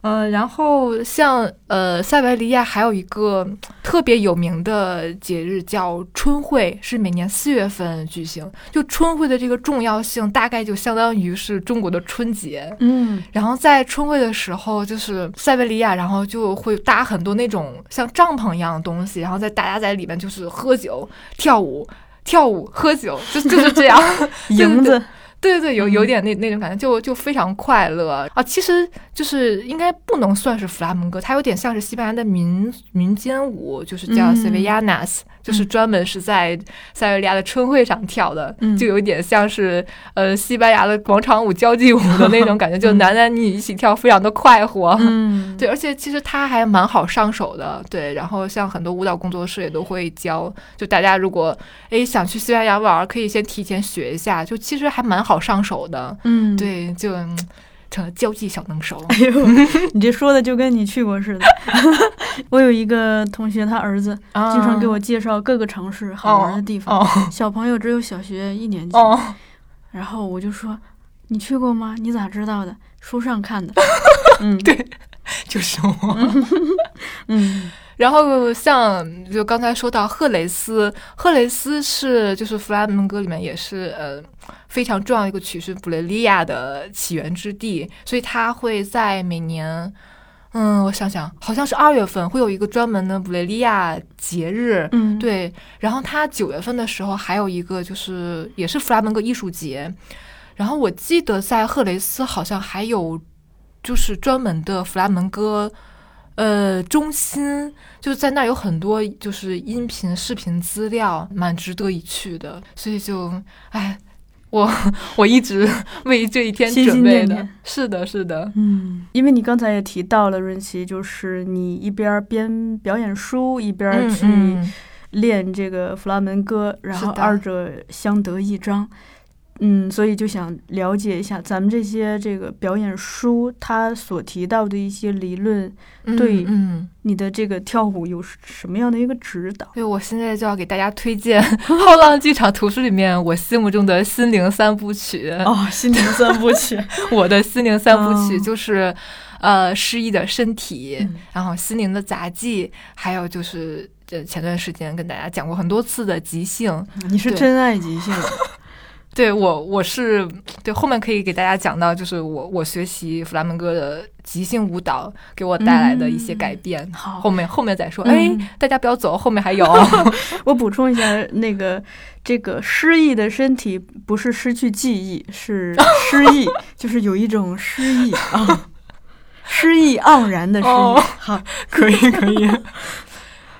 呃，然后像呃塞维利亚还有一个特别有名的节日叫春会，是每年四月份举行。就春会的这个重要性，大概就相当于是中国的春节。嗯然后在春会的时候，就是塞维利亚，然后就会搭很多那种像帐篷一样的东西，然后在大家在里面就是喝酒、跳舞、跳舞、喝酒，就就是这样。营子，对对对，有嗯有点那那种感觉，就就非常快乐啊。其实就是应该不能算是弗拉门戈，它有点像是西班牙的民民间舞，就是叫嗯 sevillanas，、就是专门是在塞维利亚的春会上跳的，嗯就有点像是呃西班牙的广场舞、交际舞的那种感觉，就男男女女一起跳，非常的快活。嗯，对，而且其实它还蛮好上手的，对。然后像很多舞蹈工作室也都会教，就大家如果诶想去西班牙玩儿，可以先提前学一下，就其实还蛮好上手的。嗯，。对，就嗯成了交际小能手。哎呦，你这说的就跟你去过似的。我有一个同学，他儿子经常给我介绍各个城市好玩的地方。哦小朋友只有小学一年级，哦，然后我就说：“你去过吗？你咋知道的？书上看的。” 嗯，对就是我。嗯然后像就刚才说到赫雷斯，赫雷斯是就是弗拉门戈里面也是呃非常重要的一个曲是，布雷利亚的起源之地，所以它会在每年。嗯，我想想，好像是二月份会有一个专门的布雷利亚节日，嗯，，对，然后它九月份的时候还有一个就是也是弗拉门戈艺术节，然后我记得在赫雷斯好像还有就是专门的弗拉门戈呃中心，就是在那儿有很多就是音频、视频资料，蛮值得一去的，所以就哎。我我一直 为这一天准备的是的，是的，嗯，因为你刚才也提到了润琪，就是你一边儿编表演书，一边去嗯，练这个弗拉门戈，然后二者相得益彰。嗯，所以就想了解一下咱们这些这个表演书，它所提到的一些理论，嗯对嗯，你的这个跳舞有什么样的一个指导？对，我现在就要给大家推荐《后浪剧场图书》里面我心目中的心灵三部曲。哦，心灵三部曲。我的心灵三部曲哦就是，呃，失忆的身体，嗯然后心灵的杂技，还有就是这前段时间跟大家讲过很多次的即兴。你是真爱即兴。对我，我是对后面可以给大家讲到，就是我我学习弗拉门戈的即兴舞蹈给我带来的一些改变。好后面后面再说，嗯哎，大家不要走，后面还有。我补充一下，那个这个失忆的身体不是失去记忆，是失忆，就是有一种失忆啊，失忆盎然的失忆。哦好，可以可以。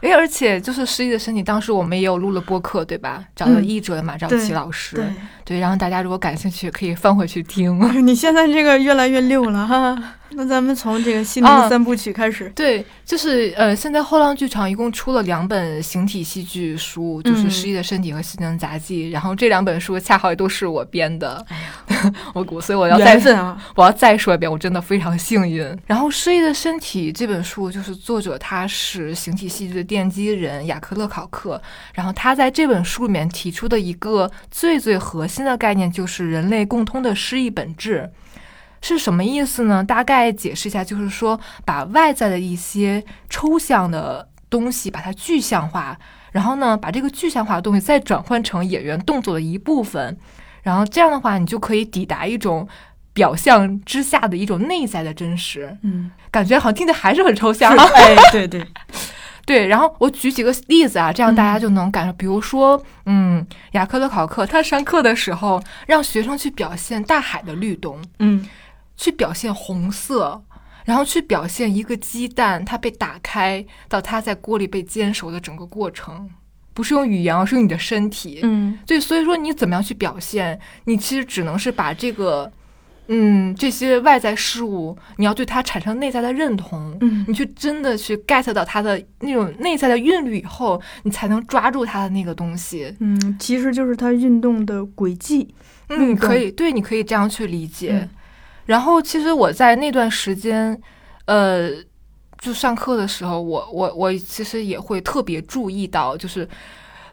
哎，而且就是失忆的身体，当时我们也有录了播客，对吧？找了嗯译者马兆对琪老师，对，然后大家如果感兴趣，可以翻回去听。你现在这个越来越溜了哈。那咱们从这个心灵三部曲开始。对，就是呃，现在后浪剧场一共出了两本形体戏剧书，就是《失忆的身体》和《心灵杂技》。然后这两本书恰好也都是我编的。哎呀，我所以我要再啊我要再说一遍，我真的非常幸运。然后《失忆的身体》这本书，就是作者他是形体戏剧的奠基人雅克勒考克。然后他在这本书里面提出的一个最最核心。新的概念就是人类共通的诗意本质是什么意思呢？大概解释一下，就是说把外在的一些抽象的东西把它具象化，然后呢，把这个具象化的东西再转换成演员动作的一部分，然后这样的话，你就可以抵达一种表象之下的一种内在的真实。嗯，感觉好像听着还是很抽象。哎，对对。对，然后我举几个例子啊，这样大家就能感受。比如说，嗯，雅克勒考克他上课的时候让学生去表现大海的律动，嗯，去表现红色，然后去表现一个鸡蛋它被打开到它在锅里被煎熟的整个过程，不是用语言，而是用你的身体，嗯，对，所以说你怎么样去表现，你其实只能是把这个。嗯，这些外在事物，你要对它产生内在的认同，嗯，你去真的去 get 到它的那种内在的韵律以后，你才能抓住它的那个东西。嗯，其实就是它运动的轨迹。嗯，可以，对，你可以这样去理解。然后，其实我在那段时间，呃，就上课的时候，我我我其实也会特别注意到，就是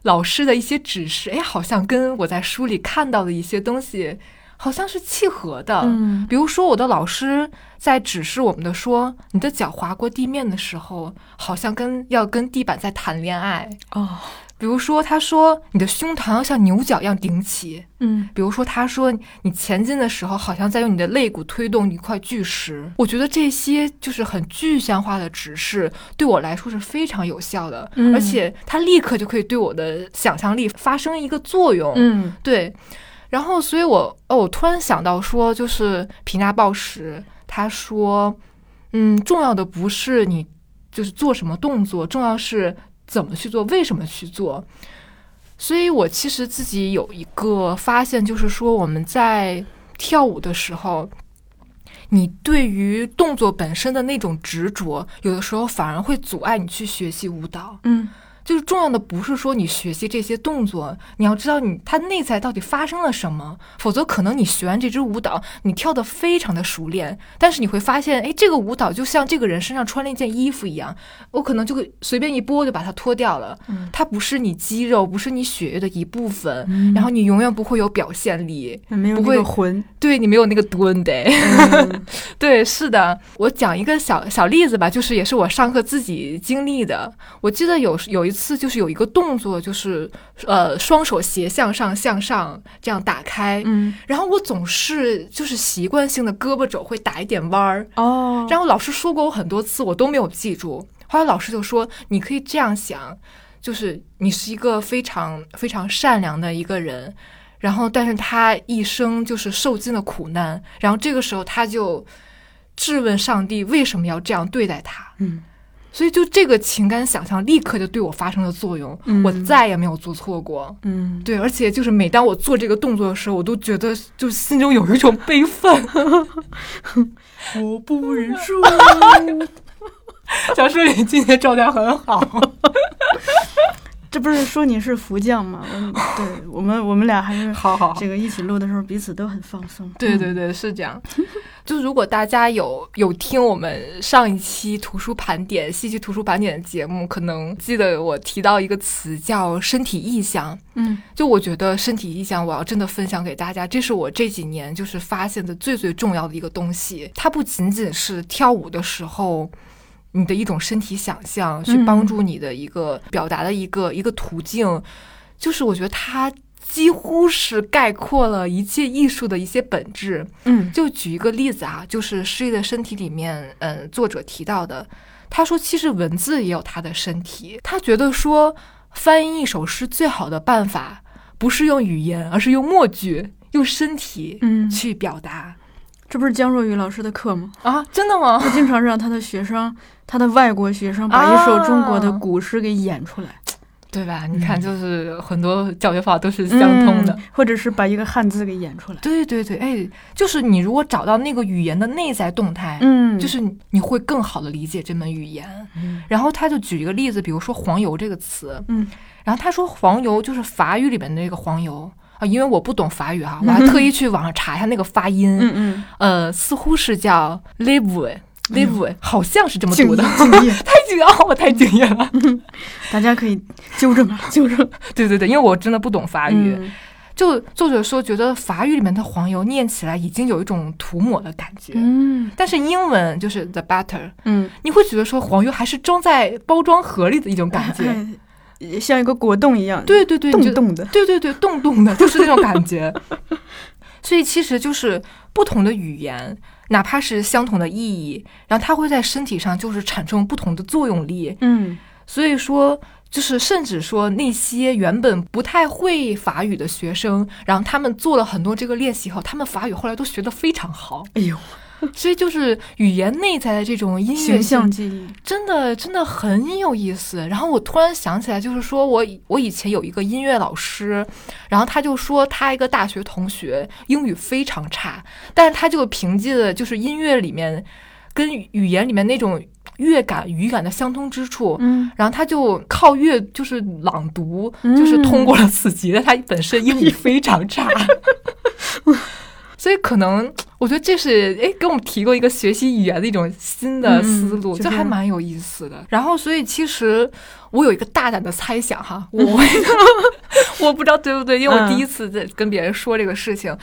老师的一些指示，哎，好像跟我在书里看到的一些东西。好像是契合的，嗯，比如说我的老师在指示我们的说，你的脚划过地面的时候，好像跟要跟地板在谈恋爱。哦。比如说他说你的胸膛要像牛角一样顶起，嗯，比如说他说你前进的时候，好像在用你的肋骨推动一块巨石。我觉得这些就是很具象化的指示，对我来说是非常有效的，而且它立刻就可以对我的想象力发生一个作用，嗯，对。然后，所以我哦，我突然想到说，就是皮纳鲍什他说，嗯，重要的不是你就是做什么动作，重要是怎么去做，为什么去做。所以我其实自己有一个发现，就是说我们在跳舞的时候，你对于动作本身的那种执着，有的时候反而会阻碍你去学习舞蹈。嗯。就是重要的不是说你学习这些动作，你要知道你它内在到底发生了什么，否则可能你学完这支舞蹈，你跳得非常的熟练，但是你会发现，哎，这个舞蹈就像这个人身上穿了一件衣服一样，我可能就会随便一拨就把它脱掉了，它不是你肌肉，不是你血液的一部分，然后你永远不会有表现力，没有那个魂，对你没有那个蹲的，对，是的，我讲一个小小例子吧，就是也是我上课自己经历的，我记得有有一。次就是有一个动作，就是呃双手斜向上向上这样打开，嗯，然后我总是就是习惯性的胳膊肘会打一点弯儿哦，然后老师说过我很多次，我都没有记住。后来老师就说，你可以这样想，就是你是一个非常非常善良的一个人，然后但是他一生就是受尽了苦难，然后这个时候他就质问上帝为什么要这样对待他，嗯。所以，就这个情感想象立刻就对我发生了作用，我再也没有做错过。嗯，对，而且就是每当我做这个动作的时候，我都觉得就心中有一种悲愤。我不认输。小树你今天状态很好。这不是说你是福将吗？对我们，我们俩还是好好这个一起录的时候，彼此都很放松。对对对，是这样。就如果大家有有听我们上一期图书盘点、戏剧图书盘点的节目，可能记得我提到一个词叫身体意象。嗯，就我觉得身体意象，我要真的分享给大家，这是我这几年就是发现的最最重要的一个东西。它不仅仅是跳舞的时候。你的一种身体想象，去帮助你的一个表达的一个一个途径，就是我觉得它几乎是概括了一切艺术的一些本质。嗯，就举一个例子啊，就是《诗意的身体》里面，嗯，作者提到的，他说其实文字也有他的身体。他觉得说，翻译一首诗最好的办法不是用语言，而是用默剧，用身体，嗯，去表达。这不是江若愚老师的课吗？啊，真的吗？他经常让他的学生，他的外国学生把一首中国的古诗给演出来。对吧？你看，就是很多教学法都是相通的，嗯或者是把一个汉字给演出来。对对对，哎，就是你如果找到那个语言的内在动态，嗯，就是你你会更好的理解这门语言。嗯。然后他就举一个例子，比如说“黄油”这个词，嗯。然后他说“黄油”就是法语里面的那个黄油。啊，因为我不懂法语哈，我还特意去网上查一下那个发音，嗯嗯，呃，似乎是叫 live。Live 好像是这么读的，敬业，太敬业 了，我太敬业了。大家可以纠正啊，纠正。对对对，因为我真的不懂法语。嗯就作者说，觉得法语里面的黄油念起来已经有一种涂抹的感觉，嗯但是英文就是 the butter，嗯，你会觉得说黄油还是装在包装盒里的一种感觉。哎像一个果冻一样，对对对，你就冻冻的。对对对，冻冻的，就是那种感觉。所以其实就是不同的语言，哪怕是相同的意义，然后它会在身体上就是产生不同的作用力。嗯所以说，就是甚至说那些原本不太会法语的学生，然后他们做了很多这个练习后，他们法语后来都学得非常好。哎呦，所以就是语言内在的这种音乐形象性记忆。真的真的很有意思。然后我突然想起来，就是说我我以前有一个音乐老师，然后他就说他一个大学同学英语非常差，但是他就凭借的就是音乐里面跟语言里面那种乐感语感的相通之处。嗯，然后他就靠乐就是朗读，嗯就是通过了四级，但他本身英语非常差，所以可能我觉得这是哎给我们提供一个学习语言的一种新的思路，嗯嗯这还蛮有意思的。然后，所以其实我有一个大胆的猜想哈，我 我不知道对不对，因为我第一次在跟别人说这个事情，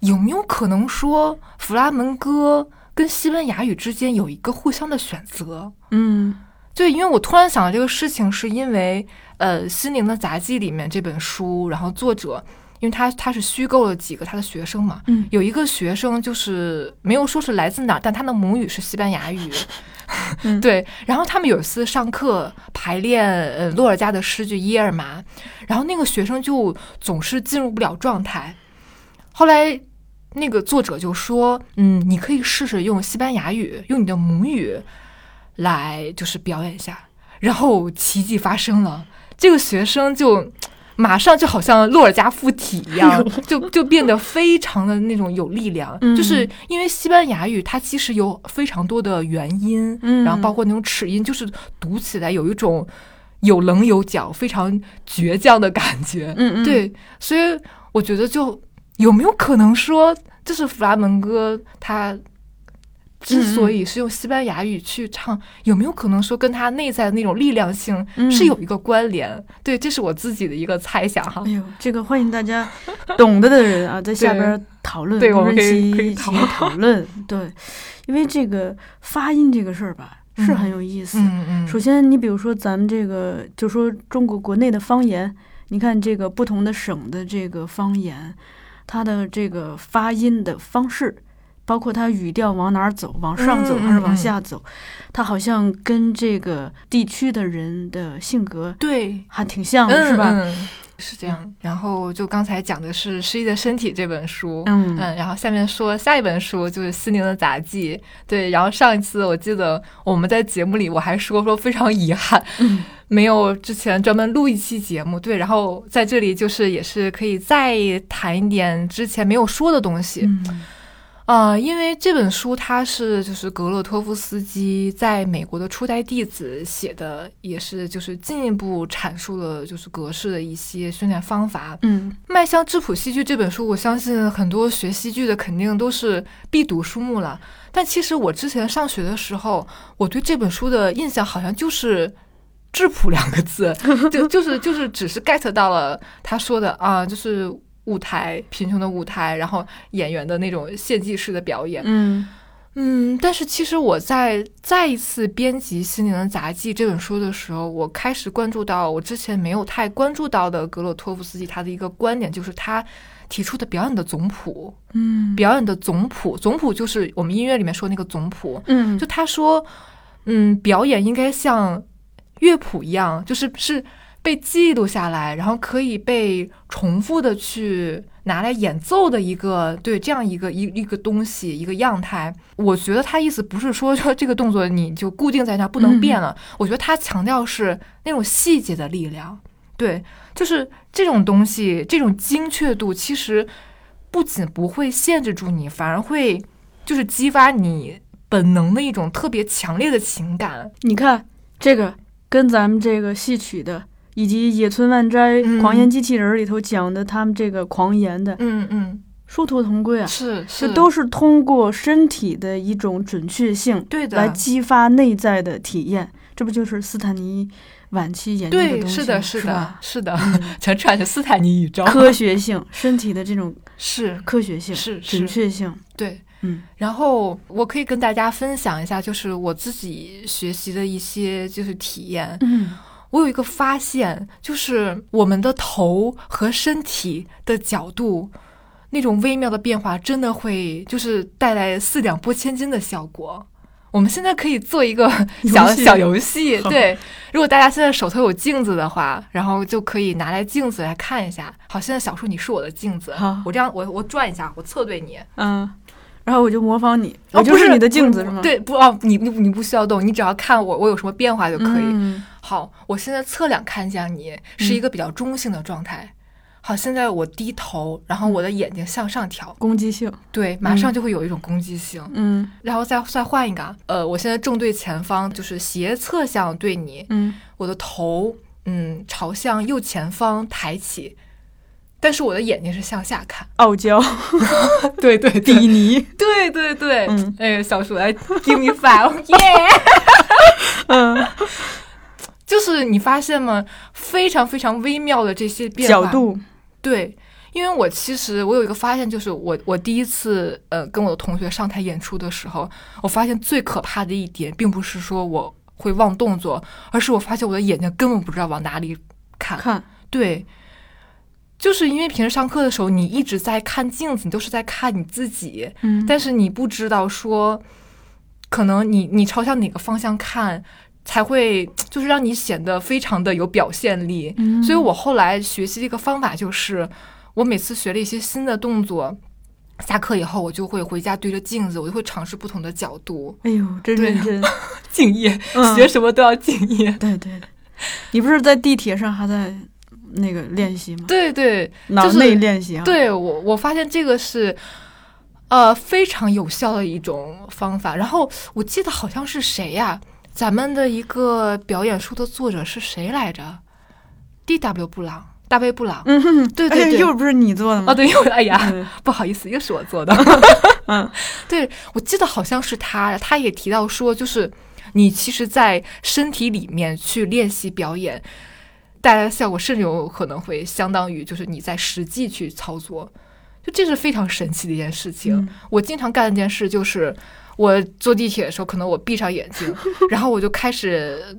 有没有可能说弗拉门戈跟西班牙语之间有一个互相的选择？嗯对，因为我突然想到这个事情，是因为呃，《心灵的杂技》里面这本书，然后作者，因为他他是虚构了几个他的学生嘛，嗯有一个学生就是没有说是来自哪儿，但他的母语是西班牙语，嗯 对。然后他们有一次上课排练呃洛尔加的诗句《伊尔玛》，然后那个学生就总是进入不了状态，后来。那个作者就说：“嗯，你可以试试用西班牙语，用你的母语来就是表演一下。”然后奇迹发生了，这个学生就马上就好像洛尔加附体一样，就就变得非常的那种有力量。嗯就是因为西班牙语它其实有非常多的元音，嗯然后包括那种齿音，就是读起来有一种有棱有角、非常倔强的感觉。嗯嗯，对，所以我觉得就有没有可能说，就是弗拉门戈他之所以是用西班牙语去唱，有没有可能说跟他内在的那种力量性嗯是有一个关联？对，这是我自己的一个猜想哈哎。呦，这个欢迎大家懂得的人啊，在下边讨论，对我们可以可以讨琪一起讨论。对，因为这个发音这个事儿吧，是很有意思。嗯嗯，首先，你比如说咱们这个，就说中国国内的方言，你看这个不同的省的这个方言，它的这个发音的方式，包括他语调往哪儿走，往上走嗯还是往嗯下走，他好像跟这个地区的人的性格对，还挺像的，是吧？嗯嗯是这样。然后就刚才讲的是《失忆的身体》这本书，嗯嗯，然后下面说下一本书就是《心灵的杂技》。对，然后上一次我记得我们在节目里我还说说非常遗憾，嗯没有之前专门录一期节目。对，然后在这里就是也是可以再谈一点之前没有说的东西。嗯啊、因为这本书它是就是格洛托夫斯基在美国的初代弟子写的，也是就是进一步阐述了就是格式的一些训练方法。嗯《迈向质朴戏剧》这本书，我相信很多学戏剧的肯定都是必读书目了。但其实我之前上学的时候，我对这本书的印象好像就是“质朴”两个字，就就是就是只是 get 到了他说的啊，就是舞台贫穷的舞台，然后演员的那种献祭式的表演。嗯嗯，但是其实我在再一次编辑《心灵的杂技》这本书的时候，我开始关注到我之前没有太关注到的格洛托夫斯基他的一个观点，就是他提出的表演的总谱。嗯表演的总谱，总谱就是我们音乐里面说那个总谱。嗯，就他说，嗯，表演应该像乐谱一样，就是是被记录下来，然后可以被重复的去拿来演奏的一个对这样一个一一个东西一个样态。我觉得他意思不是说说这个动作你就固定在那儿不能变了，我觉得他强调是那种细节的力量。对，就是这种东西，这种精确度，其实不仅不会限制住你，反而会就是激发你本能的一种特别强烈的情感。你看这个跟咱们这个戏曲的，以及野村万斋嗯《狂言机器人》里头讲的他们这个狂言的嗯嗯，殊途同归啊。是是，这都是通过身体的一种准确性对的，来激发内在的体验，这不就是斯坦尼晚期研究的，东西吗？是的，是的，？是的，嗯 全串着斯坦尼宇宙，科学性，身体的这种 是科学性、是是准确性，对。嗯然后我可以跟大家分享一下，就是我自己学习的一些就是体验。嗯我有一个发现，就是我们的头和身体的角度那种微妙的变化，真的会就是带来四两拨千斤的效果。我们现在可以做一个小游小游戏，对。如果大家现在手头有镜子的话，然后就可以拿来镜子来看一下。好，现在小树你是我的镜子好，我这样我我转一下，我侧对你，嗯，然后我就模仿你，哦不我就是你的镜子是吗？，对，不哦，你你你不需要动，你只要看我我有什么变化就可以。嗯好，我现在侧脸看向你，是一个比较中性的状态。好，现在我低头，然后我的眼睛向上挑，攻击性，对，马上就会有一种攻击性。嗯。然后再再换一个啊，呃，我现在正对前方，就是斜侧向对你，嗯，我的头嗯朝向右前方抬起，但是我的眼睛是向下看。傲娇，对对比。尼，对对对，嗯。哎，小鼠来 give me five，耶、嗯，就是你发现吗？非常非常微妙的这些变化。角度，对，因为我其实我有一个发现，就是我我第一次呃跟我的同学上台演出的时候，我发现最可怕的一点，并不是说我会忘动作，而是我发现我的眼睛根本不知道往哪里看。看，对，就是因为平时上课的时候，你一直在看镜子，你都是在看你自己，嗯，但是你不知道说，可能你你朝向哪个方向看，才会 就是让你显得非常的有表现力。嗯所以我后来学习的一个方法就是，我每次学了一些新的动作，下课以后我就会回家对着镜子，我就会尝试不同的角度，哎呦，真对认真，敬业，嗯学什么都要敬业。对对对，你不是在地铁上还在那个练习吗？对对脑内练习啊，，对，我我发现这个是。呃，非常有效的一种方法。然后我记得好像是谁呀、咱们的一个表演书的作者是谁来着？D.W. 布朗，大卫布朗。嗯哼，对对对哎又不是你做的吗？哦，对，又哎呀，嗯不好意思，又是我做的。嗯 对，我记得好像是他，他也提到说，就是你其实，在身体里面去练习表演，带来的效果甚至有可能会相当于就是你在实际去操作，就这是非常神奇的一件事情。嗯我经常干的一件事就是，我坐地铁的时候，可能我闭上眼睛，然后我就开始。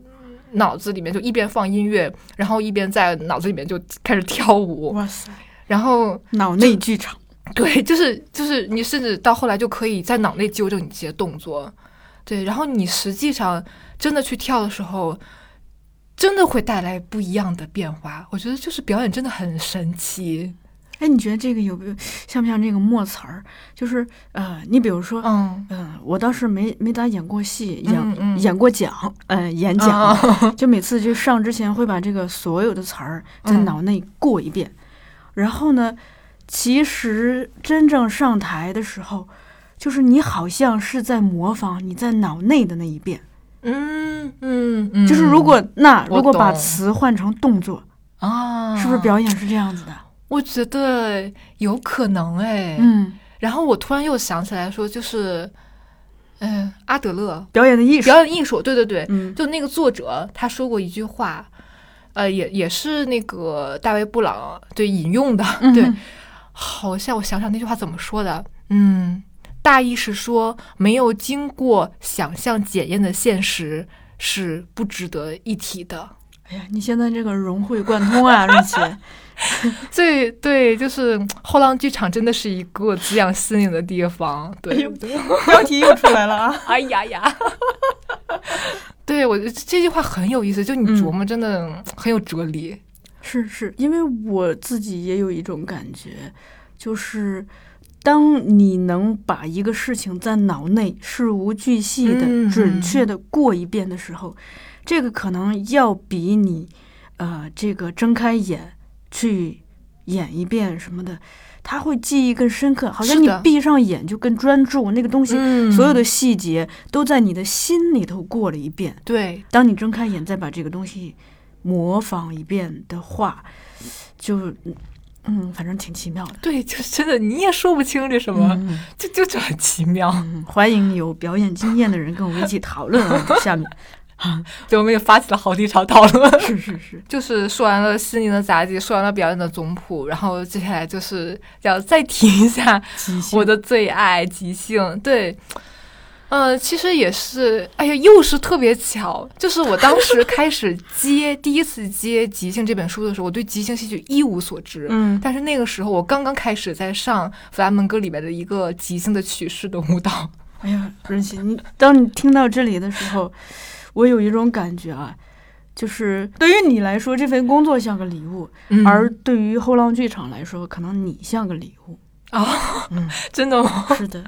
脑子里面就一边放音乐，然后一边在脑子里面就开始跳舞，哇塞，然后脑内剧场，对，就是就是你甚至到后来就可以在脑内纠正你这些动作，对，然后你实际上真的去跳的时候，真的会带来不一样的变化。我觉得就是表演真的很神奇。哎，你觉得这个有没有像不像这个默词儿？就是呃，你比如说，嗯，嗯、我倒是没没咋演过戏，演、嗯嗯。演过讲，呃，演讲，啊 就每次就上之前会把这个所有的词儿在嗯。脑内过一遍，然后呢，其实真正上台的时候，就是你好像是在模仿你在脑内的那一遍，嗯嗯嗯，就是如果那如果把词换成动作，啊，是不是？表演是这样子的？我觉得有可能哎。嗯，然后我突然又想起来说，就是，嗯、阿德勒。表演的艺术，表演艺术，对对对，嗯。就那个作者他说过一句话，呃，也也是那个大卫布朗对引用的，对好像我想想那句话怎么说的，嗯，大意是说没有经过想象检验的现实是不值得一提的。哎呀，你现在这个融会贯通啊，瑞奇。对对，就是后浪剧场真的是一个滋养心灵的地方。对，标题又出来了啊！哎呀呀！对我这句话很有意思，就你嗯琢磨真的很有哲理。是是，因为我自己也有一种感觉，就是当你能把一个事情在脑内事无巨细的、嗯准确的过一遍的时候，这个可能要比你呃这个睁开眼去演一遍什么的，他会记忆更深刻，好像你闭上眼就更专注，那个东西、嗯所有的细节都在你的心里头过了一遍。对当你睁开眼再把这个东西模仿一遍的话，就嗯，反正挺奇妙的。对，就真的你也说不清这什么，嗯就就就很奇妙。嗯，欢迎有表演经验的人跟我们一起讨论啊。下面 对，我们也发起了好几场讨论。是是是，就是说完了心灵的杂技，说完了表演的总谱，然后接下来就是要再提一下我的最爱即兴。对，呃，其实也是，哎呀，又是特别巧，就是我当时开始接 第一次接即兴这本书的时候，我对即兴戏剧一无所知。嗯但是那个时候，我刚刚开始在上弗拉门戈里面的一个即兴的曲式的舞蹈。哎呀，任熙，你当你听到这里的时候，我有一种感觉啊，就是对于你来说，这份工作像个礼物，嗯而对于后浪剧场来说，可能你像个礼物。啊、嗯，真的吗？是的，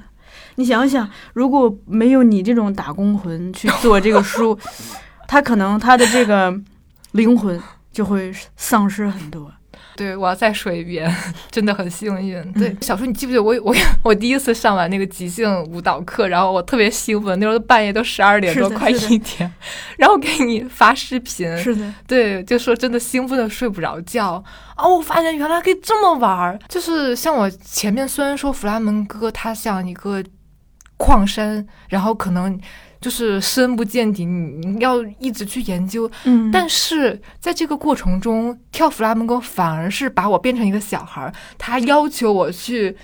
你想想，如果没有你这种打工魂去做这个书，他可能他的这个灵魂就会丧失很多。对，我要再说一遍，真的很幸运。对，小时候，你记不记得我 我我第一次上完那个即兴舞蹈课，然后我特别兴奋，那时候半夜都十二点多，快一点，然后给你发视频，是的，对，就说真的兴奋的睡不着觉。哦，我发现原来可以这么玩儿，就是像我前面虽然说弗拉门戈它像一个矿山，然后可能就是深不见底，你你要一直去研究，嗯，但是在这个过程中，跳弗拉门戈反而是把我变成一个小孩儿，他要求我去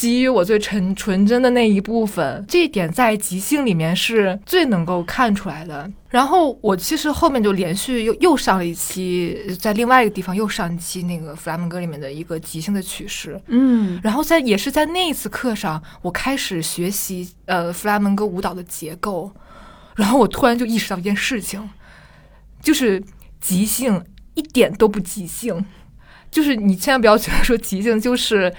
给予我最纯纯真的那一部分，这一点在即兴里面是最能够看出来的。然后我其实后面就连续又又上了一期，在另外一个地方又上一期那个弗拉门戈里面的一个即兴的曲式。嗯然后在也是在那一次课上，我开始学习呃弗拉门戈舞蹈的结构，然后我突然就意识到一件事情，就是即兴一点都不即兴，就是你千万不要觉得说即兴就是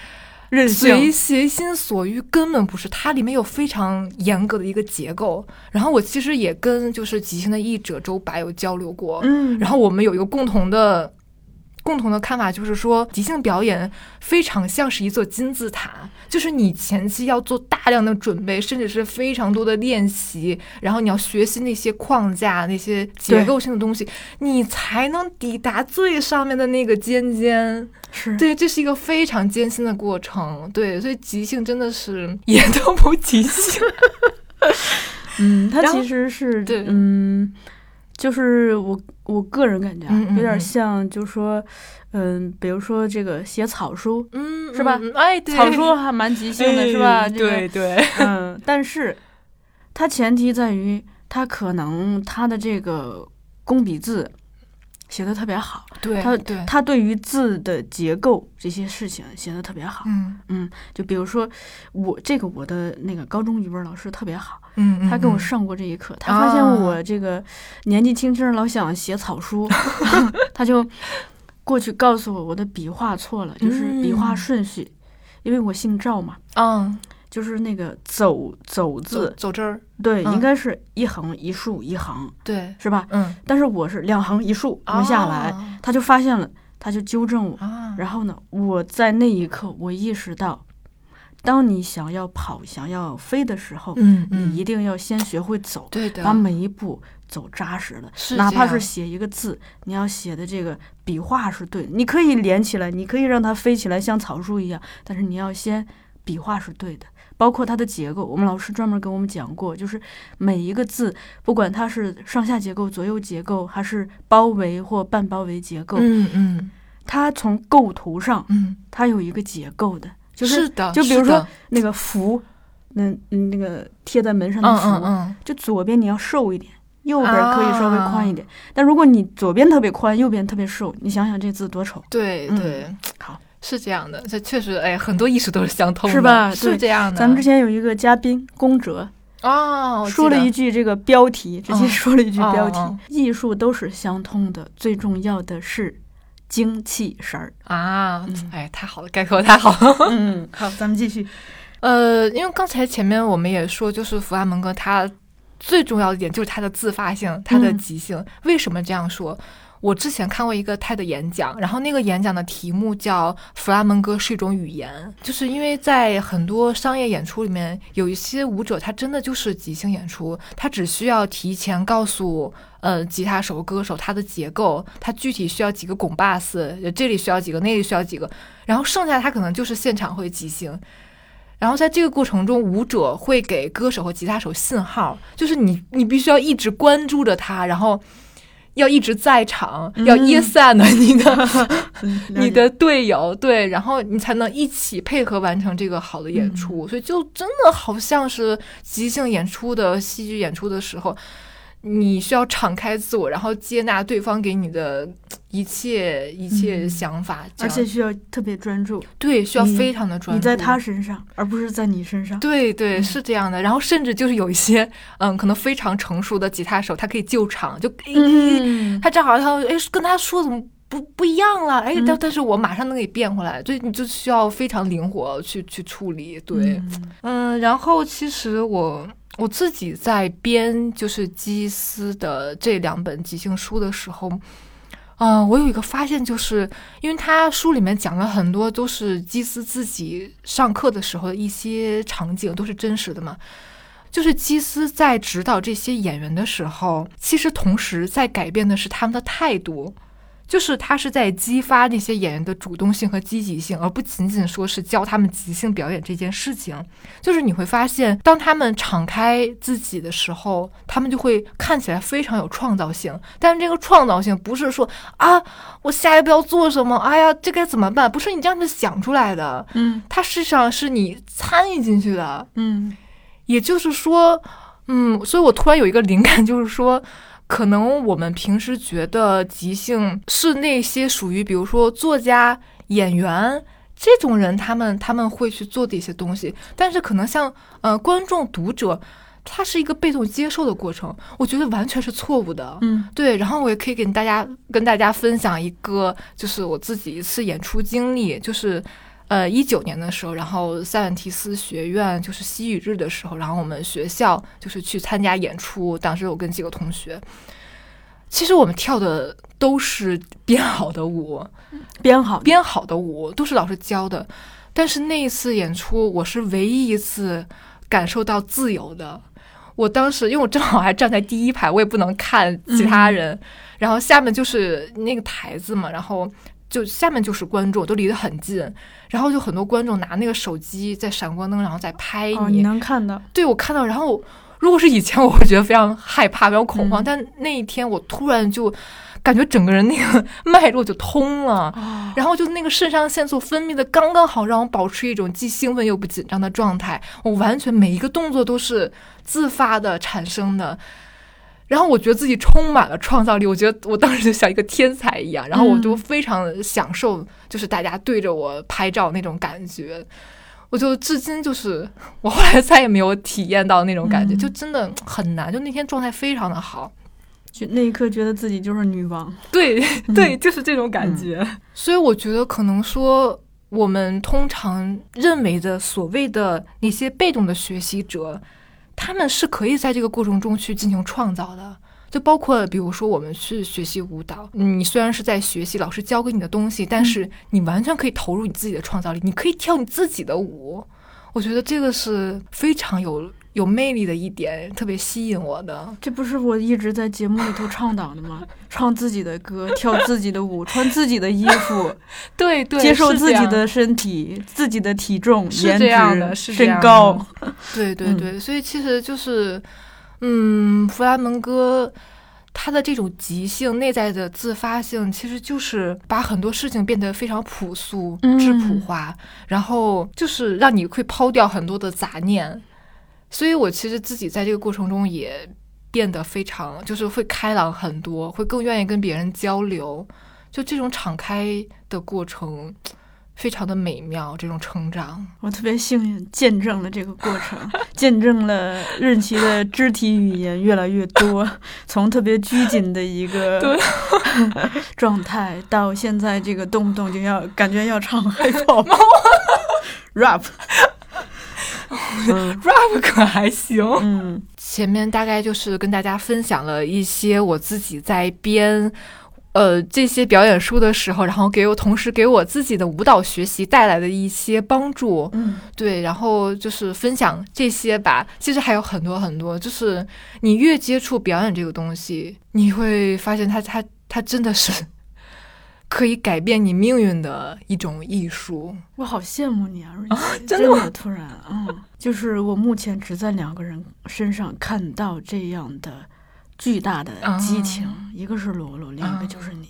任随性，随心所欲，根本不是，它里面有非常严格的一个结构。然后我其实也跟就是即兴的译者周白有交流过，嗯，然后我们有一个共同的共同的看法，就是说即兴表演非常像是一座金字塔，就是你前期要做大量的准备，甚至是非常多的练习，然后你要学习那些框架、那些结构性的东西，你才能抵达最上面的那个尖尖。是对，这是一个非常艰辛的过程。对，所以即兴真的是 也都不即兴。嗯，它其实是对嗯，就是我我个人感觉啊，有点嗯。像，就说嗯，比如说这个写草书，嗯，是吧嗯哎，对，草书还蛮即兴的，是吧？哎对对，嗯，但是它前提在于，它可能它的这个工笔字写的特别好，对，他对，于字的结构这些事情写的特别好。嗯。嗯，就比如说我这个我的那个高中语文老师特别好，嗯，他给我嗯。上过这一课，他发现啊。我这个年纪轻轻老想写草书，他就过去告诉我我的笔画错了，就是笔画嗯顺序，因为我姓赵嘛，嗯，就是那个走走走字，走这儿，对，嗯应该是一横一竖一横，对，是吧？嗯，但是我是两横一竖没下来，啊他就发现了，他就纠正我。啊，然后呢，我在那一刻我意识到，当你想要跑、想要飞的时候，嗯你一定要先学会走，对的，把每一步走扎实了，是哪怕是写一个字，你要写的这个笔画是对的，你可以连起来，你可以让它飞起来像草书一样，但是你要先笔画是对的。包括它的结构，我们老师专门给我们讲过，就是每一个字，不管它是上下结构、左右结构，还是包围或半包围结构，嗯嗯它从构图上嗯，它有一个结构的，就是的，就比如说那个符，那嗯那个贴在门上的嗯符，嗯嗯，就左边你要瘦一点，右边可以稍微宽一点。啊但如果你左边特别宽，右边特别瘦，你想想这字多丑。嗯对对，好，是这样的，这确实，哎，很多艺术都是相通的，是吧是这样的。咱们之前有一个嘉宾宫哲哦，说了一句这个标题，直接哦说了一句标题艺术都是相通的，最重要的是精气神儿。啊嗯，哎，太好了，概括太好了。嗯，好，咱们继续。呃，因为刚才前面我们也说，就是弗拉门戈它最重要的一点就是它的自发性，它的嗯即兴。为什么这样说？我之前看过一个 TED 演讲，然后那个演讲的题目叫“弗拉门戈是一种语言”，就是因为在很多商业演出里面，有一些舞者他真的就是即兴演出，他只需要提前告诉呃吉他手、歌手他的结构，他具体需要几个拱巴斯，这里需要几个，那里需要几个，然后剩下他可能就是现场会即兴。然后在这个过程中，舞者会给歌手和吉他手信号，就是你你必须要一直关注着他，然后。要一直在场，要噎散的你的 你的队友，对，然后你才能一起配合完成这个好的演出。所以就真的好像是即兴演出的戏剧演出的时候。你需要敞开自我，然后接纳对方给你的 一切一切想法，而且需要特别专注。对，需要非常的专注。你在他身上，而不是在你身上。对对，是这样的。然后甚至就是有一些，嗯，可能非常成熟的吉他手，他可以救场，就嗯，他正好他哎跟他说怎么不不一样了？哎，但但是我马上能给变回来，所以你就需要非常灵活去去处理。对，嗯，然后其实我。我自己在编就是基斯的这两本即兴书的时候，嗯，我有一个发现，就是因为他书里面讲了很多都是基斯自己上课的时候的一些场景，都是真实的嘛。就是基斯在指导这些演员的时候，其实同时在改变的是他们的态度。就是他是在激发那些演员的主动性和积极性，而不仅仅说是教他们即兴表演这件事情。就是你会发现，当他们敞开自己的时候，他们就会看起来非常有创造性。但是这个创造性不是说啊，我下一步要做什么？哎呀，这该怎么办？不是你这样子想出来的。嗯，它实际上是你参与进去的。嗯，也就是说，嗯，所以我突然有一个灵感，就是说。可能我们平时觉得即兴是那些属于，比如说作家、演员这种人，他们他们会去做的一些东西。但是可能像呃观众、读者，他是一个被动接受的过程，我觉得完全是错误的。嗯，对。然后我也可以给大家跟大家分享一个，就是我自己一次演出经历，就是。呃，一九年的时候，然后塞万提斯学院就是西语日的时候，然后我们学校就是去参加演出。当时我跟几个同学，其实我们跳的都是编好的舞，编好编好的舞都是老师教的。但是那一次演出，我是唯一一次感受到自由的。我当时因为我正好还站在第一排，我也不能看其他人，然后下面就是那个台子嘛，然后。就下面就是观众，都离得很近，然后就很多观众拿那个手机在闪光灯，然后在拍你。你能看到？对，我看到。然后如果是以前，我会觉得非常害怕，非常恐慌。但那一天，我突然就感觉整个人那个 脉络就通了，然后就那个肾上腺素分泌的刚刚好，让我保持一种既兴奋又不紧张的状态。我完全每一个动作都是自发的产生的。然后我觉得自己充满了创造力，我觉得我当时就像一个天才一样，然后我就非常享受，就是大家对着我拍照那种感觉，我就至今就是我后来再也没有体验到那种感觉，就真的很难，就那天状态非常的好，就那一刻觉得自己就是女王，对对，就是这种感觉。所以我觉得可能说我们通常认为的所谓的那些被动的学习者。他们是可以在这个过程中去进行创造的，就包括比如说我们去学习舞蹈，你虽然是在学习老师教给你的东西，但是你完全可以投入你自己的创造力，你可以跳你自己的舞。我觉得这个是非常有。有魅力的一点，特别吸引我的，这不是我一直在节目里头倡导的吗？唱自己的歌，跳自己的舞，穿自己的衣服，对对，接受自己的身体、自己的体重、颜值、身高，对对对。所以其实就是，嗯，弗拉门戈他的这种即兴内在的自发性，其实就是把很多事情变得非常朴素、质朴化，然后就是让你会抛掉很多的杂念。所以，我其实自己在这个过程中也变得非常，就是会开朗很多，会更愿意跟别人交流。就这种敞开的过程，非常的美妙。这种成长，我特别幸运见证了这个过程，见证了任琪的肢体语言越来越多，从特别拘谨的一个 状态，到现在这个动不动就要感觉要唱 hiphop rap。rap 可还行。嗯，前面大概就是跟大家分享了一些我自己在编呃这些表演书的时候，然后给我同时给我自己的舞蹈学习带来的一些帮助。嗯对，然后就是分享这些吧。其实还有很多很多，就是你越接触表演这个东西，你会发现它它它真的是可以改变你命运的一种艺术。我好羡慕你啊，真的突然，嗯，就是我目前只在两个人身上看到这样的巨大的激情，啊一个是罗罗，另一个就是你。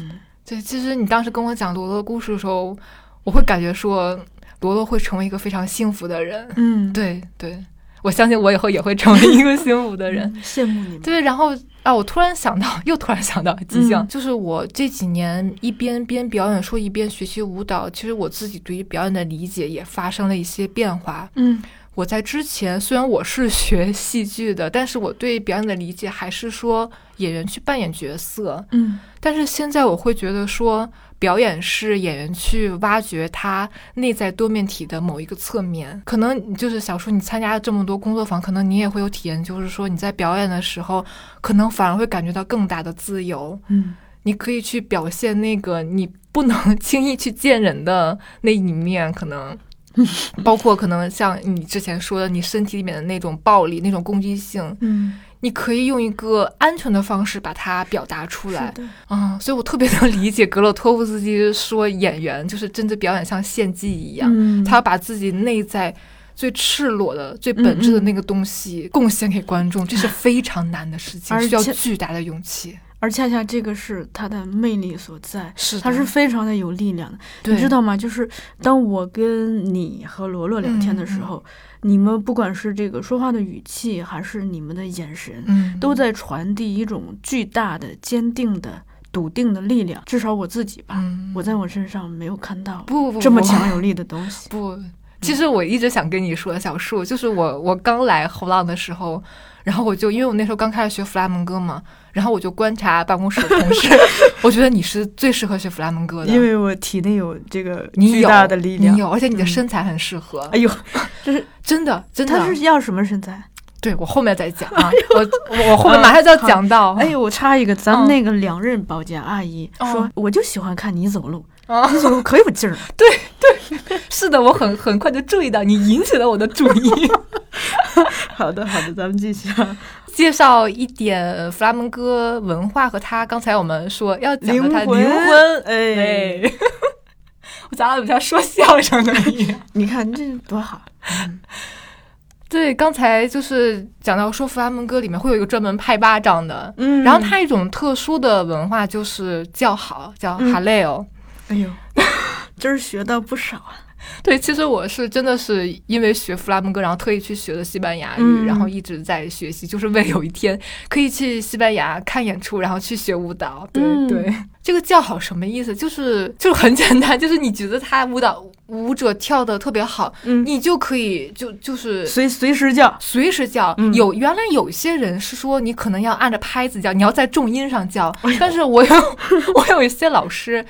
嗯，对，其实你当时跟我讲罗罗的故事的时候，我会感觉说罗罗会成为一个非常幸福的人。嗯，对对，我相信我以后也会成为一个幸福的人。嗯，羡慕你们。对，然后啊，我突然想到，又突然想到即兴，嗯。就是我这几年一边边表演说一边学习舞蹈，其实我自己对于表演的理解也发生了一些变化。嗯。我在之前虽然我是 学戏剧的，但是我对表演的理解还是说演员去扮演角色，嗯。但是现在我会觉得说，表演是演员去挖掘他内在多面体的某一个侧面。可能就是小叔，你参加了这么多工作坊，可能你也会有体验，就是说你在表演的时候，可能反而会感觉到更大的自由。嗯你可以去表现那个你不能轻易去见人的那一面，可能。包括可能像你之前说的，你身体里面的那种暴力、那种攻击性，嗯，你可以用一个安全的方式把它表达出来。啊、所以我特别能理解格洛托夫斯基说演员就是真的表演像献祭一样，嗯，他要把自己内在最赤裸的、最本质的那个东西贡献给观众，这是非常难的事情，而需要巨大的勇气。而恰恰这个是他的魅力所在。是的，他是非常的有力量的，你知道吗？就是当我跟你和罗罗聊天的时候，你们不管是这个说话的语气，还是你们的眼神，嗯，都在传递一种巨大的、坚定的、笃定的力量。至少我自己吧，嗯，我在我身上没有看到不不这么强有力的东西。不。其实我一直想跟你说，小树，就是我我刚来后浪的时候，然后我就因为我那时候刚开始学弗拉门戈嘛，然后我就观察办公室的同事，我觉得你是最适合学弗拉门戈的，因为我体内有这个巨大的力量你。有，而且你的嗯身材很适合。哎呦，就是真 的真的，他是要什么身材？对我后面再讲啊，我我我后面马上就要讲到。哎呦，我插一个，咱们嗯那个两任保洁阿姨哦说，我就喜欢看你走路，啊，你走路可有劲儿。对对是的，我很很快就注意到你引起了我的注意。好的，好的，咱们继续啊。介绍一点弗拉门戈文化和他刚才我们说要讲的他灵魂哎，哎，我讲的比较说相声的一样。你看这多好。对，刚才就是讲到说弗拉门戈里面会有一个专门拍巴掌的，嗯然后他一种特殊的文化就是叫好，叫嗯哈雷欧。哎呦，今儿学到不少啊。对，其实我是真的是因为学弗拉门戈，然后特意去学的西班牙语，嗯然后一直在学习，就是为了有一天可以去西班牙看演出，然后去学舞蹈。对、嗯对，这个叫好什么意思？就是就是很简单，就是你觉得他舞蹈舞者跳的特别好，嗯，你就可以就就是随随时叫。随时叫。嗯有原来有些人是说你可能要按着拍子叫，你要在重音上叫，哎但是我有 我有一些老师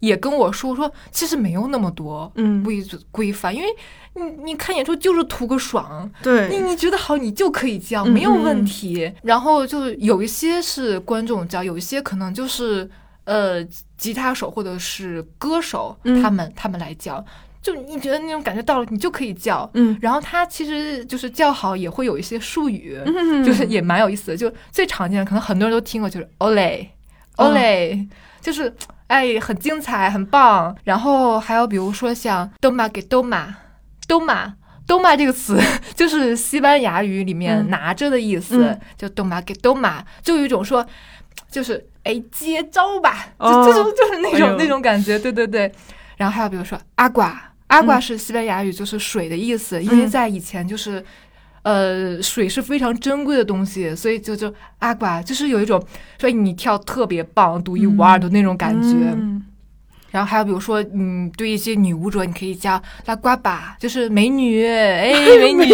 也跟我说说，其实没有那么多嗯，规则规范，因为你你看演出就是图个爽，对，你你觉得好你就可以叫，嗯没有问题。然后就有一些是观众叫，有一些可能就是呃吉他手或者是歌手嗯。他们他们来叫，就你觉得那种感觉到了，你就可以叫。嗯。然后他其实就是叫好也会有一些术语，嗯，就是也蛮有意思的。就最常见的，可能很多人都听过，就是 ole 哦 ole，、就是哎很精彩很棒。然后还有比如说像 doma 给 doma doma。doma 这个词 就是西班牙语里面嗯拿着的意思，嗯就 doma 给 doma，就有一种说，就是哎接招吧，哦就就是就是那种、哎那种感觉，对对对。然后还有比如说阿瓜，阿瓜嗯是西班牙语，就是水的意思，因为嗯在以前就是。呃，水是非常珍贵的东西，所以就就阿瓜就是有一种，所以你跳特别棒、独一无二的那种感觉。嗯然后还有比如说，嗯，对一些女舞者，你可以叫拉瓜巴，就是美女，哎，美女，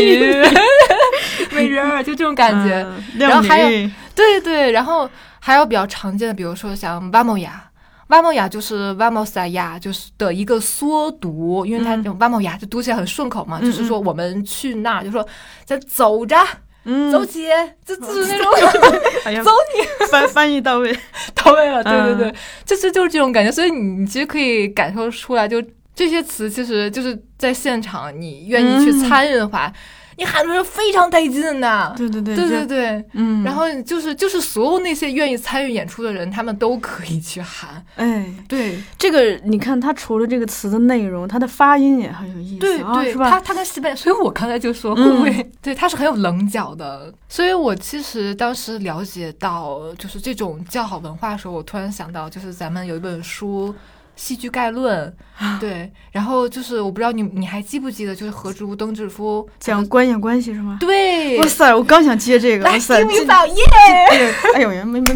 美人儿，就这种感觉。嗯然后还有对对，然后还有比较常见的，比如说像瓦莫亚，瓦莫亚就是 vamos 亚，就是的一个缩读，因为它嗯。这种瓦莫亚就读起来很顺口嘛，嗯就是说我们去那儿，就说咱走着，嗯，走起，就就是那种 走你。翻翻译到位，到位了，对对嗯。对，就是就是这种感觉，所以你你其实可以感受出来，就这些词其实就是在现场，你愿意去嗯。参与的话，你喊出来非常带劲的，对对对对对对。嗯，然后就是就是所有那些愿意参与演出的人，他们都可以去喊，哎，对这个你看，它除了这个词的内容，它的发音也很有意思，啊，对对，是吧？他他跟西班牙，所以我刚才就说会嗯不会、对他是很有棱角的，所以我其实当时了解到就是这种叫好文化的时候，我突然想到就是咱们有一本书。戏剧概论，对，然后就是我不知道你你还记不记得，就是何竹登志夫讲官演关系是吗？对哇，塞，我刚想接这个，哇来塞，明嫂耶，这个，哎呦呀，没没，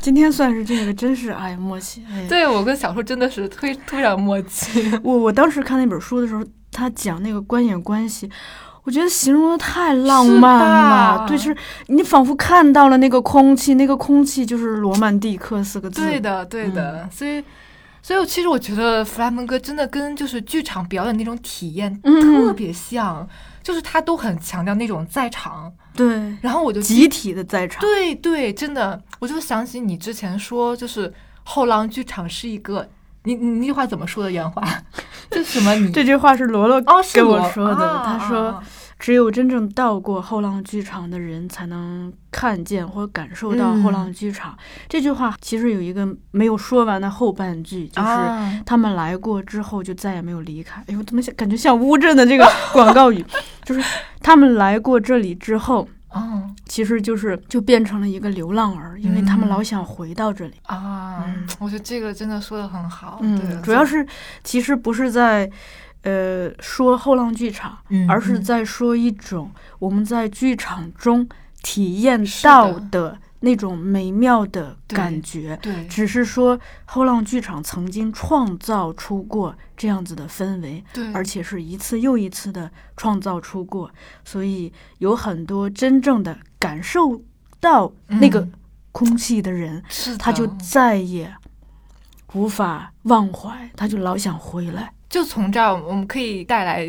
今天算是这个，真是哎呀默契，哎呀，对我跟小说真的是非非常默契，我我当时看那本书的时候，他讲那个官演关系。我觉得形容的太浪漫了，对，是你仿佛看到了那个空气，那个空气就是罗曼蒂克四个字。对的对的，所以。所以，其实我觉得弗莱门戈真的跟就是剧场表演那种体验嗯特别像，就是他都很强调那种在场。对，然后我就集体的在场。对对，真的，我就想起你之前说，就是后浪剧场是一个，你你那句话怎么说的原话？这什么你？这句话是罗罗跟我说的，啊他说。啊只有真正到过后浪剧场的人，才能看见或感受到嗯后浪剧场。这句话其实有一个没有说完的后半句，就是啊他们来过之后就再也没有离开。哎呦，怎么像感觉像乌镇的这个 广告语？就是他们来过这里之后，哦其实就是就变成了一个流浪儿，因为他们嗯老想回到这里。啊嗯，我觉得这个真的说的很好。嗯，主要是其实不是在。呃，说后浪剧场，嗯而是嗯在说一种我们在剧场中体验到的的那种美妙的感觉。对，只是说后浪剧场曾经创造出过这样子的氛围，对，而且是一次又一次的创造出过，所以有很多真正的感受到那个嗯空气的人，是他就再也无法忘怀，他就老想回来。就从这儿，我们可以带来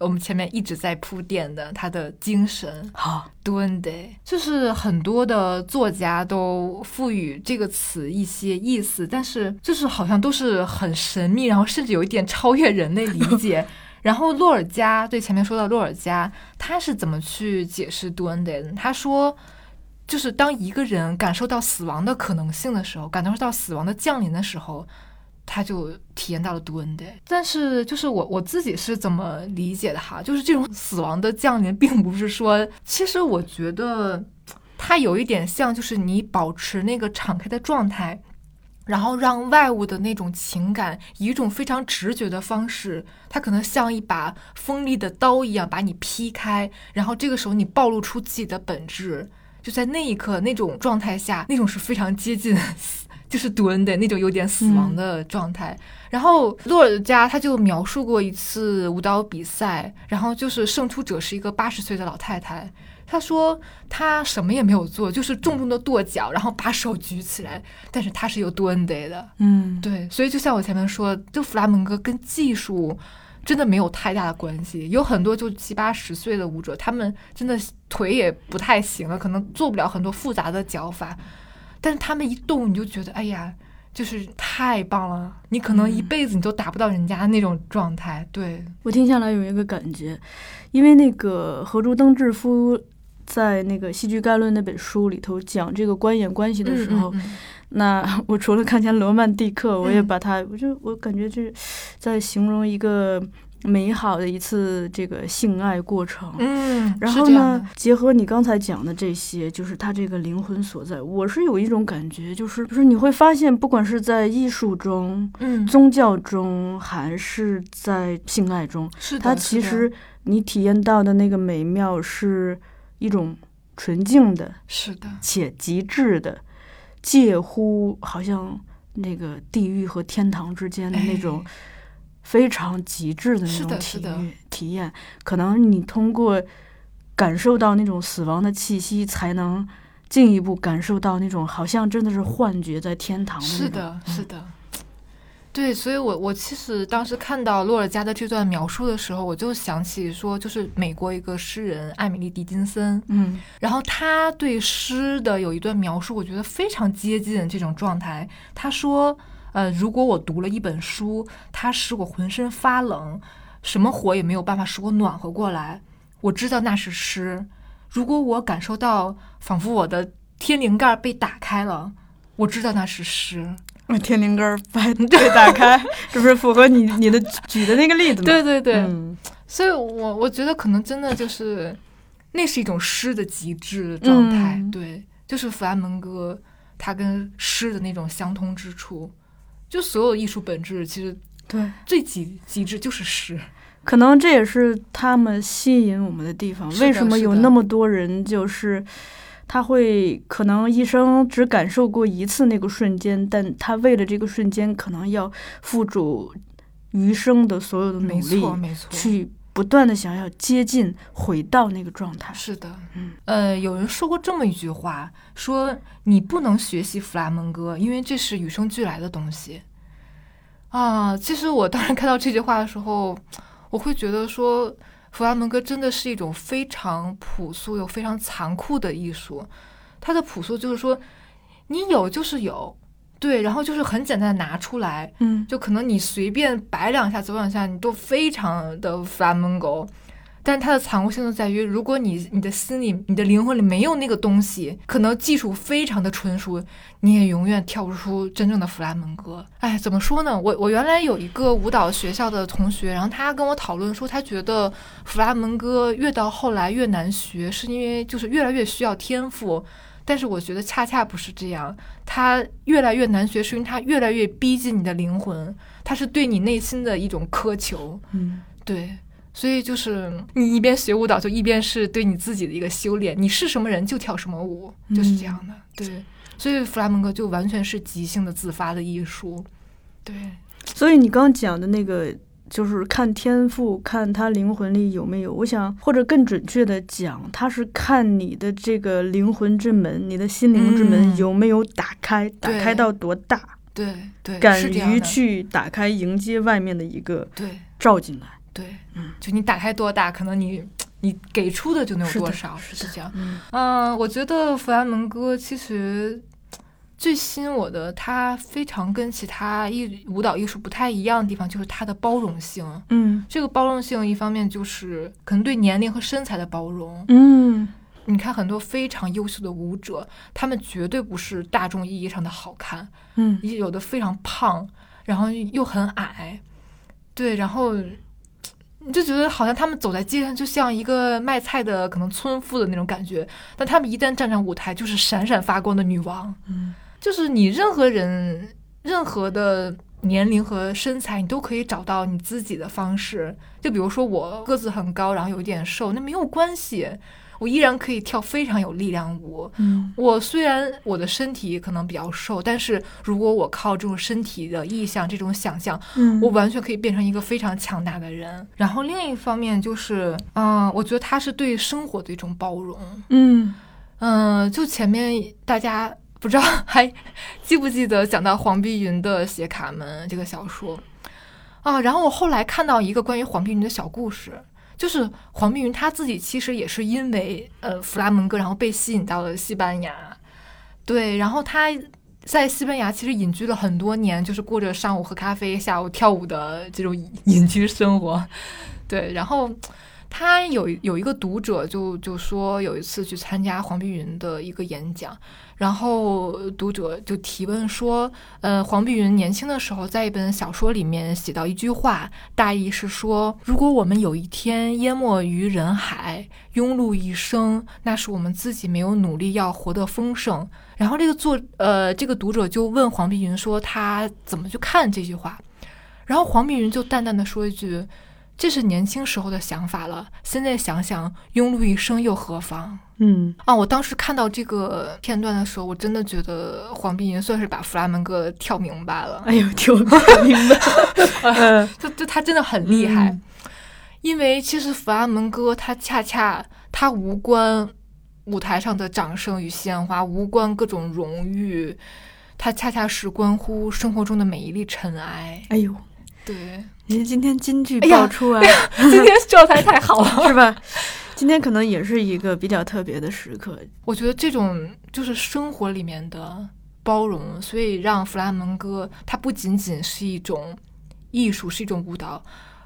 我们前面一直在铺垫的他的精神。好，Duende，就是很多的作家都赋予这个词一些意思，但是就是好像都是很神秘，然后甚至有一点超越人类理解。然后洛尔加对前面说到洛尔加，他是怎么去解释 Duende 的？他说，就是当一个人感受到死亡的可能性的时候，感受到死亡的降临的时候，他就体验到了 Duende。但是就是我我自己是怎么理解的哈，就是这种死亡的降临，并不是说，其实我觉得它有一点像，就是你保持那个敞开的状态。然后让外物的那种情感以一种非常直觉的方式，它可能像一把锋利的刀一样把你劈开，然后这个时候你暴露出自己的本质，就在那一刻那种状态下，那种是非常接近，就是蹲的那种有点死亡的状态。然后洛尔加他就描述过一次舞蹈比赛，然后就是胜出者是一个八十岁的老太太。他说他什么也没有做，就是重重的跺脚，然后把手举起来，但是他是有 duende 的，嗯，对，所以就像我前面说，就弗拉门戈跟技术真的没有太大的关系。有很多就七八十岁的舞者，他们真的腿也不太行了，可能做不了很多复杂的脚法，但是他们一动，你就觉得哎呀，就是太棒了，你可能一辈子你都达不到人家那种状态。对，我听下来有一个感觉，因为那个何竹登志夫在那个《戏剧概论》那本书里头讲这个官演关系的时候，嗯嗯那 我除了看见罗曼蒂克，我也嗯。把它，我就我感觉这在形容一个美好的一次这个性爱过程。嗯，然后呢结合你刚才讲的这些，就是他这个灵魂所在。我是有一种感觉，就是就是你会发现，不管是在艺术中、嗯，宗教中，还是在性爱中，是的，它其实你体验到的那个美妙是一种纯净的是的，且极致的，介乎好像那个地狱和天堂之间的那种哎非常极致的那种体体验。可能你通过感受到那种死亡的气息，才能进一步感受到那种好像真的是幻觉在天堂的。是的，嗯是的。对，所以我我其实当时看到洛尔加的这段描述的时候，我就想起说，就是美国一个诗人艾米丽·狄金森，嗯然后他对诗的有一段描述，我觉得非常接近这种状态。他说：“呃，如果我读了一本书，它使我浑身发冷，什么火也没有办法使我暖和过来，我知道那是诗。如果我感受到仿佛我的天灵盖被打开了，我知道那是诗。天灵盖儿被被打开，这不是符合你你的举的那个例子吗？对对对，所以我我觉得可能真的就是，那是一种诗的极致状态，对，就是弗拉门戈它跟诗的那种相通之处，就所有艺术本质其实对，最极极致就是诗，可能这也是他们吸引我们的地方。为什么有那么多人就是？他会可能一生只感受过一次那个瞬间，但他为了这个瞬间，可能要付出余生的所有的努力没力，错没错，去不断的想要接近，回到那个状态。是的，嗯，呃，有人说过这么一句话，说你不能学习弗拉门戈，因为这是与生俱来的东西。啊，其实我当时看到这句话的时候，我会觉得说，弗拉门戈真的是一种非常朴素又非常残酷的艺术。它的朴素就是说，你有就是有，对，然后就是很简单的拿出来，嗯，就可能你随便摆两下、走两下，你都非常的 flamenco。但它的残酷性就在于，如果你你的心里、你的灵魂里没有那个东西，可能技术非常的纯熟，你也永远跳不出真正的弗拉门戈。哎，怎么说呢？我我原来有一个舞蹈学校的同学，然后他跟我讨论说，他觉得弗拉门戈越到后来越难学，是因为就是越来越需要天赋。但是我觉得恰恰不是这样，它越来越难学，是因为它越来越逼近你的灵魂，它是对你内心的一种苛求。嗯，对，所以就是你一边学舞蹈，就一边是对你自己的一个修炼。你是什么人就跳什么舞，就是这样的。对，所以弗拉门戈就完全是即兴的自发的艺术。对，所以你刚讲的那个，就是看天赋，看他灵魂里有没有。我想，或者更准确的讲，他是看你的这个灵魂之门，你的心灵之门嗯有没有打开，打开到多大，对，对，敢于。去打开迎接外面的一个对，照进来。对，嗯就你打开多大，可能你你给出的就能有多少，是这样。嗯嗯，我觉得弗兰门戈其实最吸引我的，它非常跟其他艺舞蹈艺术不太一样的地方，就是它的包容性。嗯。这个包容性，一方面就是可能对年龄和身材的包容。嗯。你看很多非常优秀的舞者，他们绝对不是大众意义上的好看，嗯。有的非常胖，然后又很矮，对，然后你就觉得好像他们走在街上就像一个卖菜的可能村妇的那种感觉，但他们一旦站上舞台，就是闪闪发光的女王，嗯就是你任何人任何的。年龄和身材，你都可以找到你自己的方式。就比如说我个子很高，然后有点瘦，那没有关系，我依然可以跳非常有力量舞。嗯我虽然我的身体可能比较瘦，但是如果我靠这种身体的意向、这种想象，嗯，我完全可以变成一个非常强大的人。然后另一方面就是，嗯、我觉得他是对生活的一种包容。嗯嗯、就前面大家不知道还记不记得讲到黄碧云的《写卡门》这个小说啊？然后我后来看到一个关于黄碧云的小故事。就是黄碧云她自己其实也是因为呃弗拉门戈，然后被吸引到了西班牙，对，然后她在西班牙其实隐居了很多年，就是过着上午喝咖啡、下午跳舞的这种隐居生活，对，然后。他有有一个读者就就说有一次去参加黄碧云的一个演讲，然后读者就提问说，呃，黄碧云年轻的时候在一本小说里面写到一句话，大意是说，如果我们有一天淹没于人海，庸碌一生，那是我们自己没有努力要活得丰盛。然后这个作呃这个读者就问黄碧云说他怎么去看这句话，然后黄碧云就淡淡的说一句。这是年轻时候的想法了，现在想想，庸碌一生又何妨？嗯啊！我当时看到这个片段的时候，我真的觉得黄碧云算是把弗拉门戈跳明白了，哎呦，跳明白。嗯就就他真的很厉害，嗯因为其实弗拉门戈它恰恰它无关舞台上的掌声与鲜花，无关各种荣誉，它恰恰是关乎生活中的每一粒尘埃。哎呦，对，您今天金句爆出啊，今天状态太好了。是吧？今天可能也是一个比较特别的时刻。我觉得这种就是生活里面的包容，所以让弗拉门戈它不仅仅是一种艺术，是一种舞蹈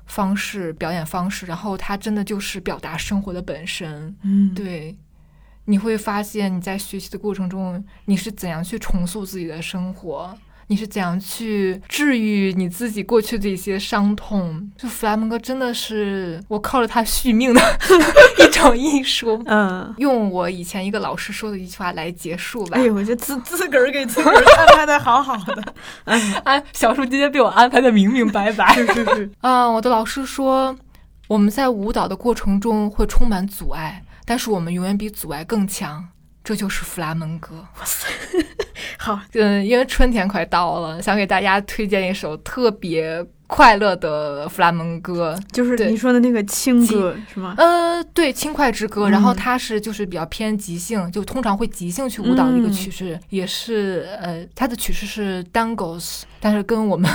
方式、表演方式，然后它真的就是表达生活的本身。嗯，对，你会发现你在学习的过程中，你是怎样去重塑自己的生活。你是怎样去治愈你自己过去的一些伤痛？就弗拉门戈真的是我靠着它续命的 一种艺术。嗯。用我以前一个老师说的一句话来结束吧。哎呦，我就自自个儿给自个儿安排的好好的，安小树今天被我安排的明明白白。是是是，啊、我的老师说，我们在舞蹈的过程中会充满阻碍，但是我们永远比阻碍更强。这就是弗拉门戈。好，嗯，因为春天快到了，想给大家推荐一首特别快乐的弗拉门戈。就是对你说的那个轻歌是吗？呃，对，轻快之歌，然后嗯它是就是比较偏即兴，就通常会即兴去舞蹈的一个嗯曲式，也是呃，它的曲式是 dangos，但是跟我们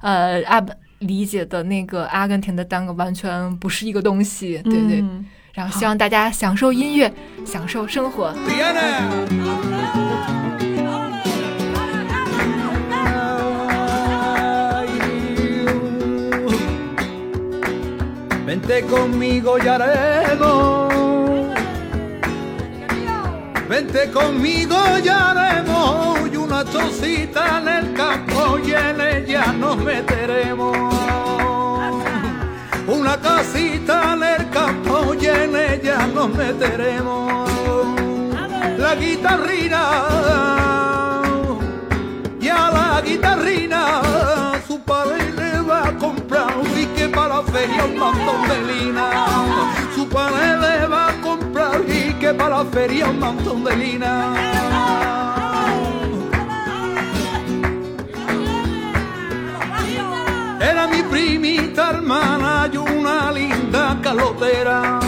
呃阿理解的那个阿根廷的 Dango 完全不是一个东西，对对。嗯然后希望大家享受音乐，享受生活。Vente conmigo y haremos. Vente conmigo y haremos y una chocita en el campo y en ella nos meteremos. Una casita en el campo y en ella nos meteremos. La guitarrina y a la guitarrina su padre para la feria de lina. Su padre le va a comprar un pique para la feria un montón de lina. Era mi primita hermana y una linda calotera.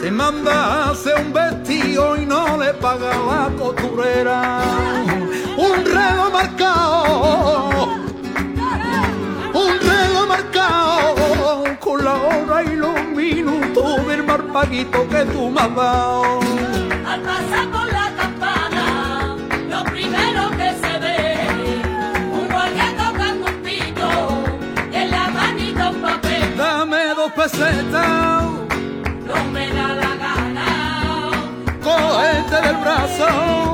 Se manda hacer un vestido y no le paga la costurera. Un reloj marcado, con la hora y los minutos del marpaguito que tú me has dado. Al pasar por la campana, lo primero que se ve, un guardia tocando un pito, y en la manita un papel, Dame dos pesetas, no me da la gana. cógete del brazo.